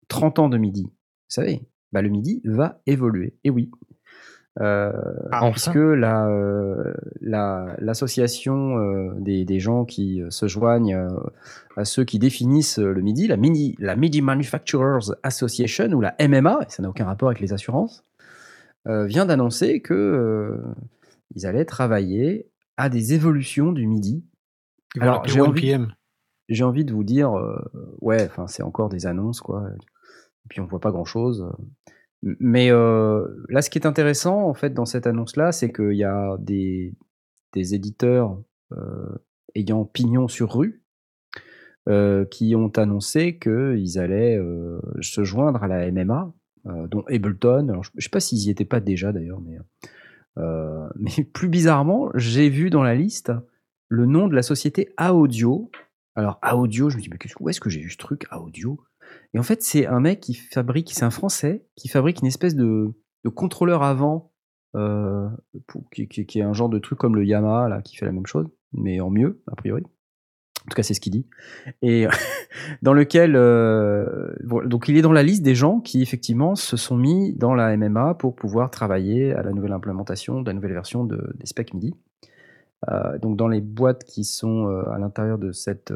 30 ans de midi, vous savez, bah, le midi va évoluer. Et oui. Euh, enfin. puisque la, euh, la- l'association euh, des, des gens qui se joignent à ceux qui définissent le MIDI, la, mini, la MIDI Manufacturers Association ou la MMA, et ça n'a aucun rapport avec les assurances, vient d'annoncer que ils allaient travailler à des évolutions du MIDI. Ils Alors, j'ai 1 envie, PM. j'ai envie de vous dire, ouais, enfin, c'est encore des annonces, quoi. Et puis on voit pas grand chose. Mais euh, là, ce qui est intéressant, en fait, dans cette annonce-là, c'est qu'il y a des, des éditeurs euh, ayant pignon sur rue euh, qui ont annoncé qu'ils allaient se joindre à la MMA, dont Ableton. Alors, je ne sais pas s'ils y étaient pas déjà d'ailleurs, mais, mais plus bizarrement, j'ai vu dans la liste le nom de la société Audio. Alors, Audio, je me dis, mais où est-ce que j'ai vu ce truc, Audio? Et en fait, c'est un mec qui fabrique, c'est un Français, qui fabrique une espèce de, contrôleur avant, euh, qui, est un genre de truc comme le Yamaha, là, qui fait la même chose, mais en mieux, a priori. En tout cas, c'est ce qu'il dit. Et dans lequel, euh, donc il est dans la liste des gens qui effectivement se sont mis dans la MMA pour pouvoir travailler à la nouvelle implémentation de la nouvelle version de, des specs MIDI. Euh, donc dans les boîtes qui sont à l'intérieur de cette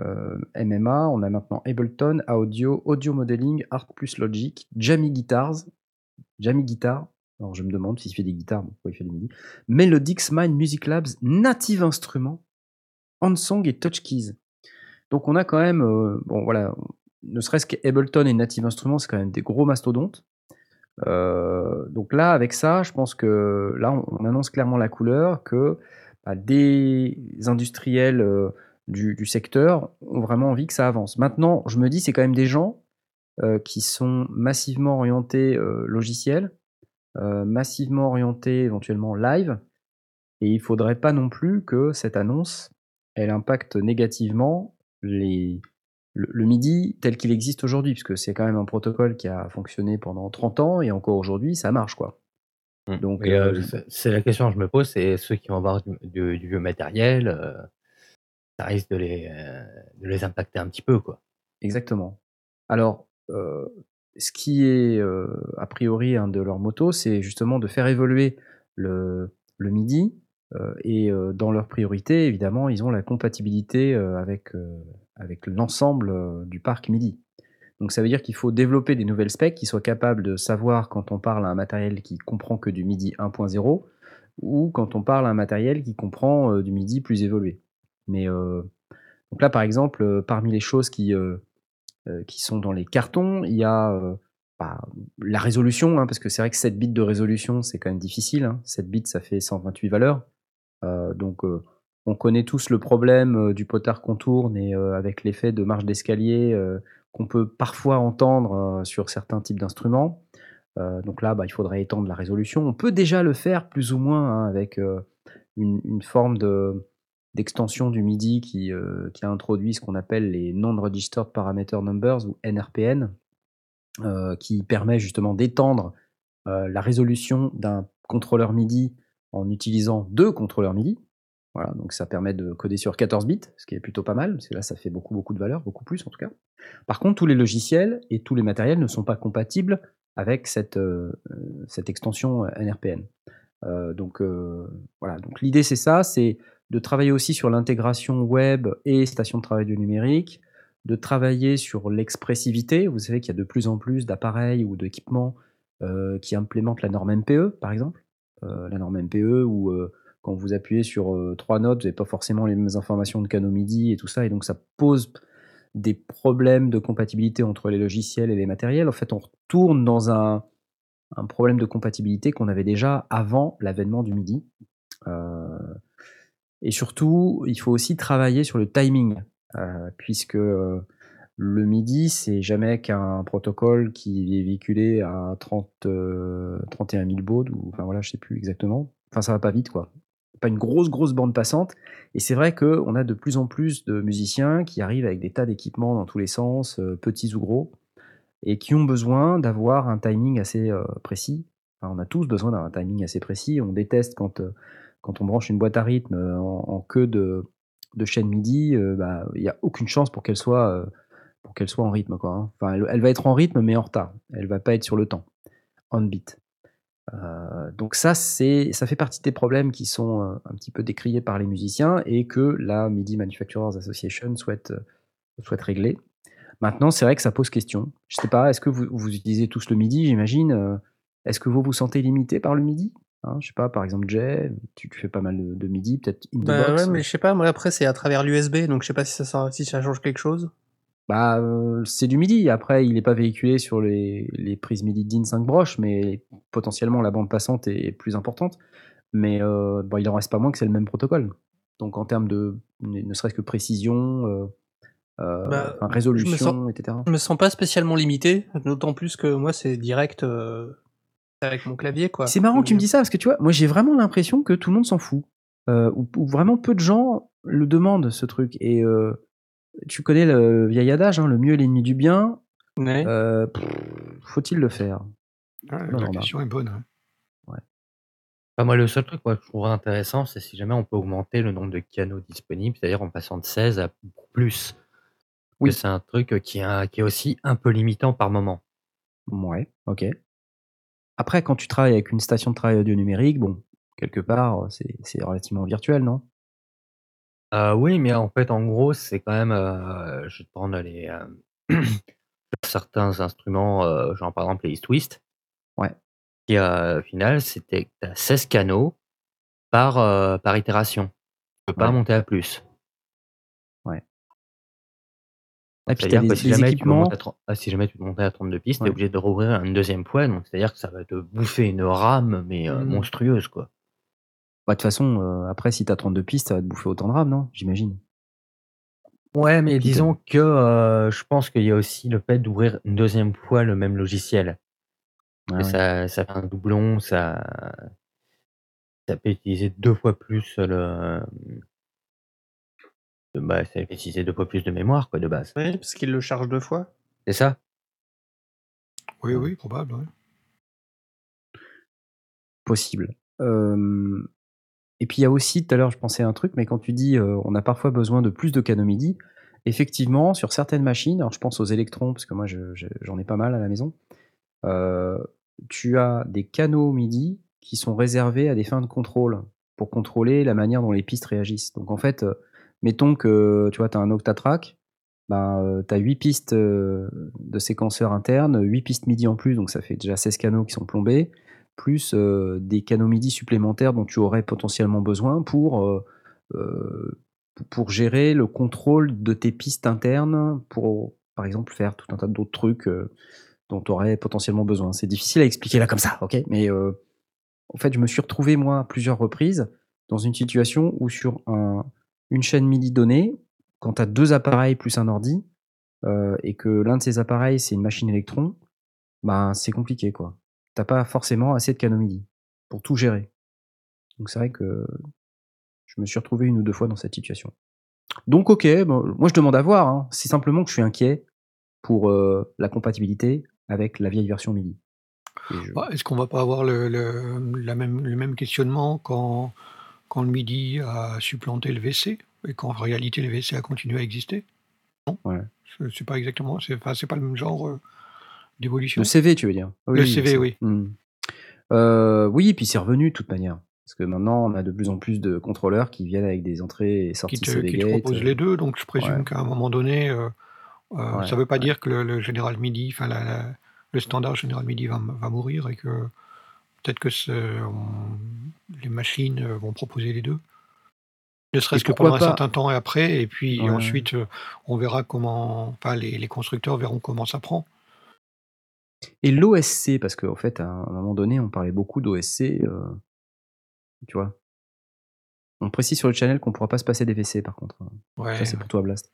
euh, MMA, on a maintenant Ableton, Audio, Audio Modeling, Art Logic, Jammy Guitars, Jammy Guitar. Alors je me demande s'il fait des guitares, pourquoi il fait des MIDI. Melodics Mind Music Labs, Native Instruments, Hansong et Touch Keys. Donc on a quand même, euh, bon voilà, ne serait-ce qu'Ableton et Native Instruments, c'est quand même des gros mastodontes. Euh, donc là, avec ça, je pense que là, on, on annonce clairement la couleur que bah, des industriels du, du secteur ont vraiment envie que ça avance. Maintenant, je me dis, c'est quand même des gens euh, qui sont massivement orientés euh, logiciels, euh, massivement orientés éventuellement live, et il faudrait pas non plus que cette annonce elle impacte négativement les, le, le MIDI tel qu'il existe aujourd'hui, puisque c'est quand même un protocole qui a fonctionné pendant 30 ans et encore aujourd'hui ça marche quoi. Donc, euh, euh, c'est- c'est la question que je me pose, c'est ceux qui vont avoir du, du- du vieux matériel, euh, ça risque de les, euh, de les impacter un petit peu, quoi. Exactement. Alors, euh, ce qui est euh, a priori un de leurs motos, c'est justement de faire évoluer le, le MIDI. et dans leur priorité, évidemment, ils ont la compatibilité avec, avec l'ensemble du parc MIDI. Donc ça veut dire qu'il faut développer des nouvelles specs qui soient capables de savoir quand on parle à un matériel qui comprend que du MIDI 1.0 ou quand on parle à un matériel qui comprend du MIDI plus évolué. Mais euh, donc là, par exemple, euh, parmi les choses qui, euh, qui sont dans les cartons, il y a bah, la résolution, hein, parce que c'est vrai que 7 bits de résolution, c'est quand même difficile. Hein. 7 bits, ça fait 128 valeurs. Donc on connaît tous le problème du potard qu'on tourne et avec l'effet de marche d'escalier qu'on peut parfois entendre sur certains types d'instruments. Donc là, bah, il faudrait étendre la résolution. On peut déjà le faire plus ou moins hein, avec une forme de d'extension du MIDI qui, euh, qui a introduit ce qu'on appelle les Non-Registered Parameter Numbers ou NRPN, euh, qui permet justement d'étendre euh, la résolution d'un contrôleur MIDI en utilisant deux contrôleurs MIDI. Voilà, donc ça permet de coder sur 14 bits, ce qui est plutôt pas mal, parce que là, ça fait beaucoup, beaucoup de valeur, beaucoup plus en tout cas. Par contre, tous les logiciels et tous les matériels ne sont pas compatibles avec cette, cette extension NRPN. Donc voilà, donc l'idée c'est ça, c'est de travailler aussi sur l'intégration web et station de travail du numérique, de travailler sur l'expressivité. Vous savez qu'il y a de plus en plus d'appareils ou d'équipements euh, qui implémentent la norme MPE, par exemple. Euh, la norme MPE où euh, quand vous appuyez sur trois notes, vous n'avez pas forcément les mêmes informations de canaux MIDI et tout ça, et donc ça pose des problèmes de compatibilité entre les logiciels et les matériels. En fait, on retourne dans un problème de compatibilité qu'on avait déjà avant l'avènement du MIDI. Et surtout, il faut aussi travailler sur le timing, euh, puisque euh, le MIDI, c'est jamais qu'un protocole qui est véhiculé à 30, euh, 31 000 bauds, ou enfin voilà, je sais plus exactement. Enfin, ça va pas vite, quoi. Pas une grosse, grosse bande passante. Et c'est vrai qu'on a de plus en plus de musiciens qui arrivent avec des tas d'équipements dans tous les sens, euh, petits ou gros, et qui ont besoin d'avoir un timing assez précis. Enfin, on a tous besoin d'un timing assez précis. On déteste quand, quand on branche une boîte à rythme euh, en, queue de, chaîne MIDI, euh, bah, il n'y a aucune chance pour qu'elle soit, euh, en rythme. Quoi, hein. Elle, va être en rythme, mais en retard. Elle va pas être sur le temps, on beat. Donc ça, ça fait partie des problèmes qui sont un petit peu décriés par les musiciens et que la MIDI Manufacturers Association souhaite, souhaite régler. Maintenant, c'est vrai que ça pose question. Je sais pas, est-ce que vous, vous utilisez tous le MIDI, j'imagine Est-ce que vous vous sentez limité par le MIDI? Hein, Je sais pas, par exemple, Jay, tu, tu fais pas mal de, de MIDI, peut-être in the Bah box. ouais, mais je sais pas, moi après c'est à travers l'USB, donc je sais pas si ça, sort- si ça change quelque chose. Bah, euh, c'est du MIDI. Après, il n'est pas véhiculé sur les, les prises MIDI DIN 5 broches, mais potentiellement la bande passante est plus importante. Mais euh, bon, il en reste pas moins que c'est le même protocole. Donc en termes de ne serait-ce que précision, euh, euh, Bah, enfin, je me résolution, sens- etc. Je me sens pas spécialement limité, d'autant plus que moi c'est direct euh, avec mon clavier quoi. C'est marrant que tu me dis ça parce que tu vois, moi j'ai vraiment l'impression que tout le monde s'en fout. Euh, ou, ou vraiment peu de gens le demandent ce truc. Et euh, tu connais le vieil adage, hein, le mieux est l'ennemi du bien. Ouais. Euh, Faut-il le faire? Ouais, Non, la question est bonne. hein. Enfin, moi, le seul truc moi, que je trouverais intéressant, c'est si jamais on peut augmenter le nombre de canaux disponibles, c'est-à-dire en passant de 16 à plus. Oui. Oui. C'est un truc qui est, un- qui est aussi un peu limitant par moment. Ouais, ok. Après, quand tu travailles avec une station de travail audio numérique, bon, quelque part, c'est c'est relativement virtuel, non? Euh, oui, mais en fait, en gros, c'est quand même, euh, je vais te prendre les, euh, certains instruments, euh, genre par exemple les East Twist. Ouais. Qui, euh, au final, c'était tu as 16 canaux par, euh, par itération. Tu peux pas Ouais. monter à plus. Puis, t'as C'est-à-dire que si jamais, tu équipements. à, 30 ah, si jamais tu veux monter à 32 pistes, tu es obligé de rouvrir une deuxième fois. Donc, c'est-à-dire que ça va te bouffer une rame, mais euh, Mm. monstrueuse, quoi. Bah, de toute façon, euh, après, si t'as 32 pistes, ça va te bouffer autant de RAM, non J'imagine. Ouais, mais Puis disons que euh, je pense qu'il y a aussi le fait d'ouvrir une deuxième fois le même logiciel. Ah ouais. ça, ça fait un doublon, ça, ça peut utiliser deux fois plus le. De- Bah, ça peut utiliser deux fois plus de mémoire, quoi, de base. Oui, parce qu'il le charge deux fois. C'est ça Oui, oui, probable. ouais. Possible. Euh, Et puis il y a aussi, tout à l'heure, je pensais à un truc, mais quand tu dis euh, on a parfois besoin de plus de canaux MIDI, effectivement, sur certaines machines, alors je pense aux électrons, parce que moi je- je- j'en ai pas mal à la maison, euh, tu as des canaux MIDI qui sont réservés à des fins de contrôle, pour contrôler la manière dont les pistes réagissent. Donc en fait, euh, mettons que tu as un octatrack, tu as 8 pistes euh, de séquenceurs internes, 8 pistes MIDI en plus, donc ça fait déjà 16 canaux qui sont plombés, plus euh, des canaux MIDI supplémentaires dont tu aurais potentiellement besoin pour, euh, pour- gérer le contrôle de tes pistes internes, pour par exemple faire tout un tas d'autres trucs dont tu aurais potentiellement besoin. C'est difficile à expliquer là comme ça, ok? Mais en fait, je me suis retrouvé, moi, à plusieurs reprises, dans une situation où sur un- une chaîne MIDI donnée, quand tu as deux appareils plus un ordi, euh, et que l'un de ces appareils, c'est une machine électron, ben, c'est compliqué, quoi. T'as pas forcément assez de canaux MIDI pour tout gérer. Donc c'est vrai que je me suis retrouvé une ou deux fois dans cette situation. Donc ok, moi je demande à voir. hein. C'est simplement que je suis inquiet pour euh, la compatibilité avec la vieille version MIDI. Bah, Est-ce qu'on va pas avoir le même questionnement quand, quand le MIDI a supplanté le WC et qu'en réalité le WC a continué à exister Non Ouais. C'est pas exactement, c'est pas le même genre euh, d'évolution. Le CV, tu veux dire? Le CV, oui. Hmm. Euh, oui, puis c'est revenu de toute manière. Parce que maintenant, on a de plus en plus de contrôleurs qui viennent avec des entrées et sorties qui te, CV qui te Gate. propose les deux. Donc je présume ouais. qu'à un moment donné, euh, euh, Ouais, ça ne veut pas dire que le, le général MIDI, enfin la- la- le standard général MIDI va, va mourir et que peut-être que on- les machines euh, vont proposer les deux. Ne serait-ce que pendant un pas certain temps et après, et puis Ouais. ensuite euh, on verra comment, enfin les, les constructeurs verront comment ça prend. Et l'OSC, parce qu'en fait, à un moment donné, on parlait beaucoup d'OSC. euh, tu vois On précise sur le channel qu'on pourra pas se passer des WC, par contre. Ouais, Ça, c'est pour toi, Blast.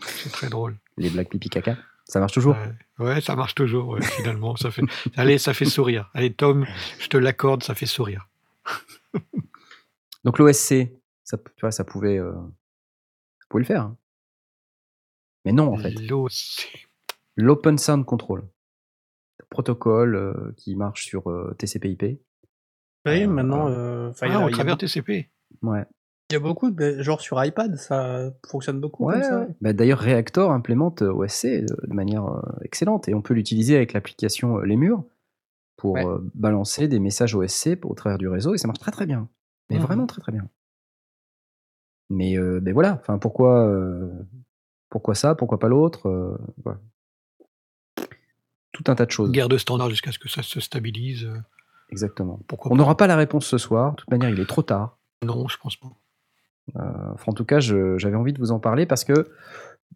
c'est très drôle. Les blagues pipi caca. Ça marche toujours? Ouais, ouais, ça marche toujours, ouais, finalement. Ça fait... Allez, ça fait sourire. Allez, Tom, je te l'accorde, ça fait sourire. Donc l'OSC, ça, tu vois, ça pouvait, euh, ça pouvait le faire. hein. Mais non, en fait. L'OC. L'Open Sound Control. Protocole euh, qui marche sur euh, TCP/IP. Oui, maintenant, euh, enfin, il y a- Ah, y a travers TCP. Ouais. Il y a beaucoup, de, genre sur iPad, ça fonctionne beaucoup Ouais, comme ça. ouais. Bah, D'ailleurs, Reactor implémente euh, OSC de, de manière euh, excellente et on peut l'utiliser avec l'application euh, Les Murs pour Ouais. euh, balancer des messages OSC au travers du réseau et ça marche très très bien. Mais Mhm. vraiment très très bien. Mais, euh, mais voilà, enfin pourquoi, euh, pourquoi ça, pourquoi pas l'autre euh, voilà. Tout un tas de choses. Guerre de standard jusqu'à ce que ça se stabilise. euh, Exactement. Pourquoi On n'aura pas la réponse ce soir. De toute manière, il est trop tard. Non, je pense pas. Euh, en tout cas, j'avais envie de vous en parler parce que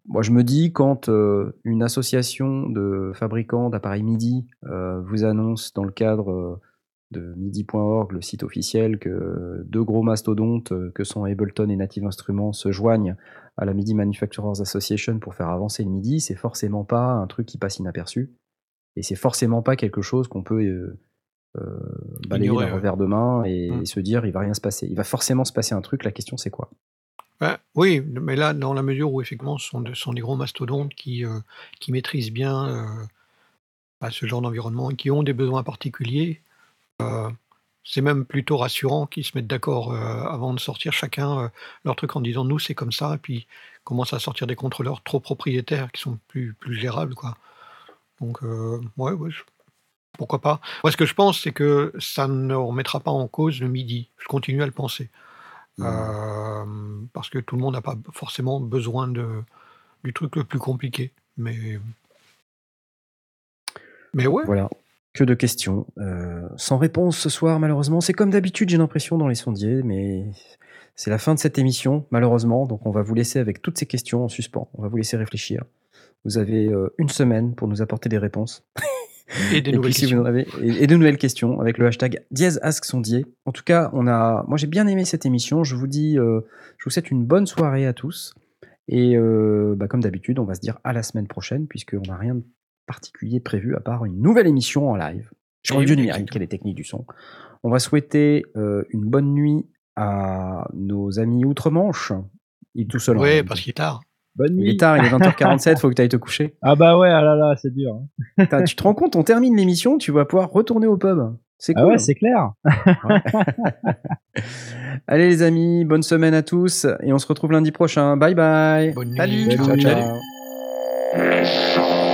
moi, je me dis quand euh, une association de fabricants d'appareils MIDI euh, vous annonce dans le cadre de MIDI.org, le site officiel, que deux gros mastodontes que sont Ableton et Native Instruments se joignent à la MIDI Manufacturers Association pour faire avancer le MIDI, c'est forcément pas un truc qui passe inaperçu. Et c'est forcément pas quelque chose qu'on peut balayer Ignorer, d'un revers de main et, Mm. et se dire il va rien se passer. Il va forcément se passer un truc. La question c'est quoi? Oui, mais là, dans la mesure où effectivement, ce sont, de- ce sont des gros mastodontes qui, euh, qui maîtrisent bien euh, bah, ce genre d'environnement et qui ont des besoins particuliers, euh, c'est même plutôt rassurant qu'ils se mettent d'accord euh, avant de sortir chacun euh, leur truc en disant nous c'est comme ça, et puis commencent à sortir des contrôleurs trop propriétaires qui sont plus, plus gérables. Quoi. Donc, euh, ouais, ouais, je- pourquoi pas. Moi, ce que je pense, c'est que ça ne remettra pas en cause le midi. Je continue à le penser. Euh, parce que tout le monde n'a pas forcément besoin de, du truc le plus compliqué. Mais, mais ouais, Voilà. Que de questions. Euh, sans réponse ce soir, malheureusement. C'est comme d'habitude, j'ai l'impression, dans les sondiers, mais c'est la fin de cette émission, malheureusement. Donc, on va vous laisser avec toutes ces questions en suspens. On va vous laisser réfléchir. Vous avez euh, une semaine pour nous apporter des réponses. et des Et nouvelles puis, si vous en avez, et, et de nouvelles questions avec le hashtag dièse ask sondier. En tout cas, on a, moi j'ai bien aimé cette émission. Je vous dis, euh, je vous souhaite une bonne soirée à tous. Et euh, bah, comme d'habitude, on va se dire à la semaine prochaine, puisqu'on n'a rien de particulier prévu à part une nouvelle émission en live sur Eh le oui, dieu numérique et les techniques du son. On va souhaiter euh, une bonne nuit à nos amis outre-Manche. Il est tout seul. en Ouais, réalité. parce qu'il est tard. Bonne il nuit. est tard, il est 20h47, faut que tu ailles te coucher. Ah bah ouais, ah là là, c'est dur. hein. Tu te rends compte, on termine l'émission, tu vas pouvoir retourner au pub. C'est Ah cool. ouais, c'est clair. Allez les amis, bonne semaine à tous et on se retrouve lundi prochain. Bye bye. Bonne nuit. Salut. ciao, Salut. ciao. Ciao.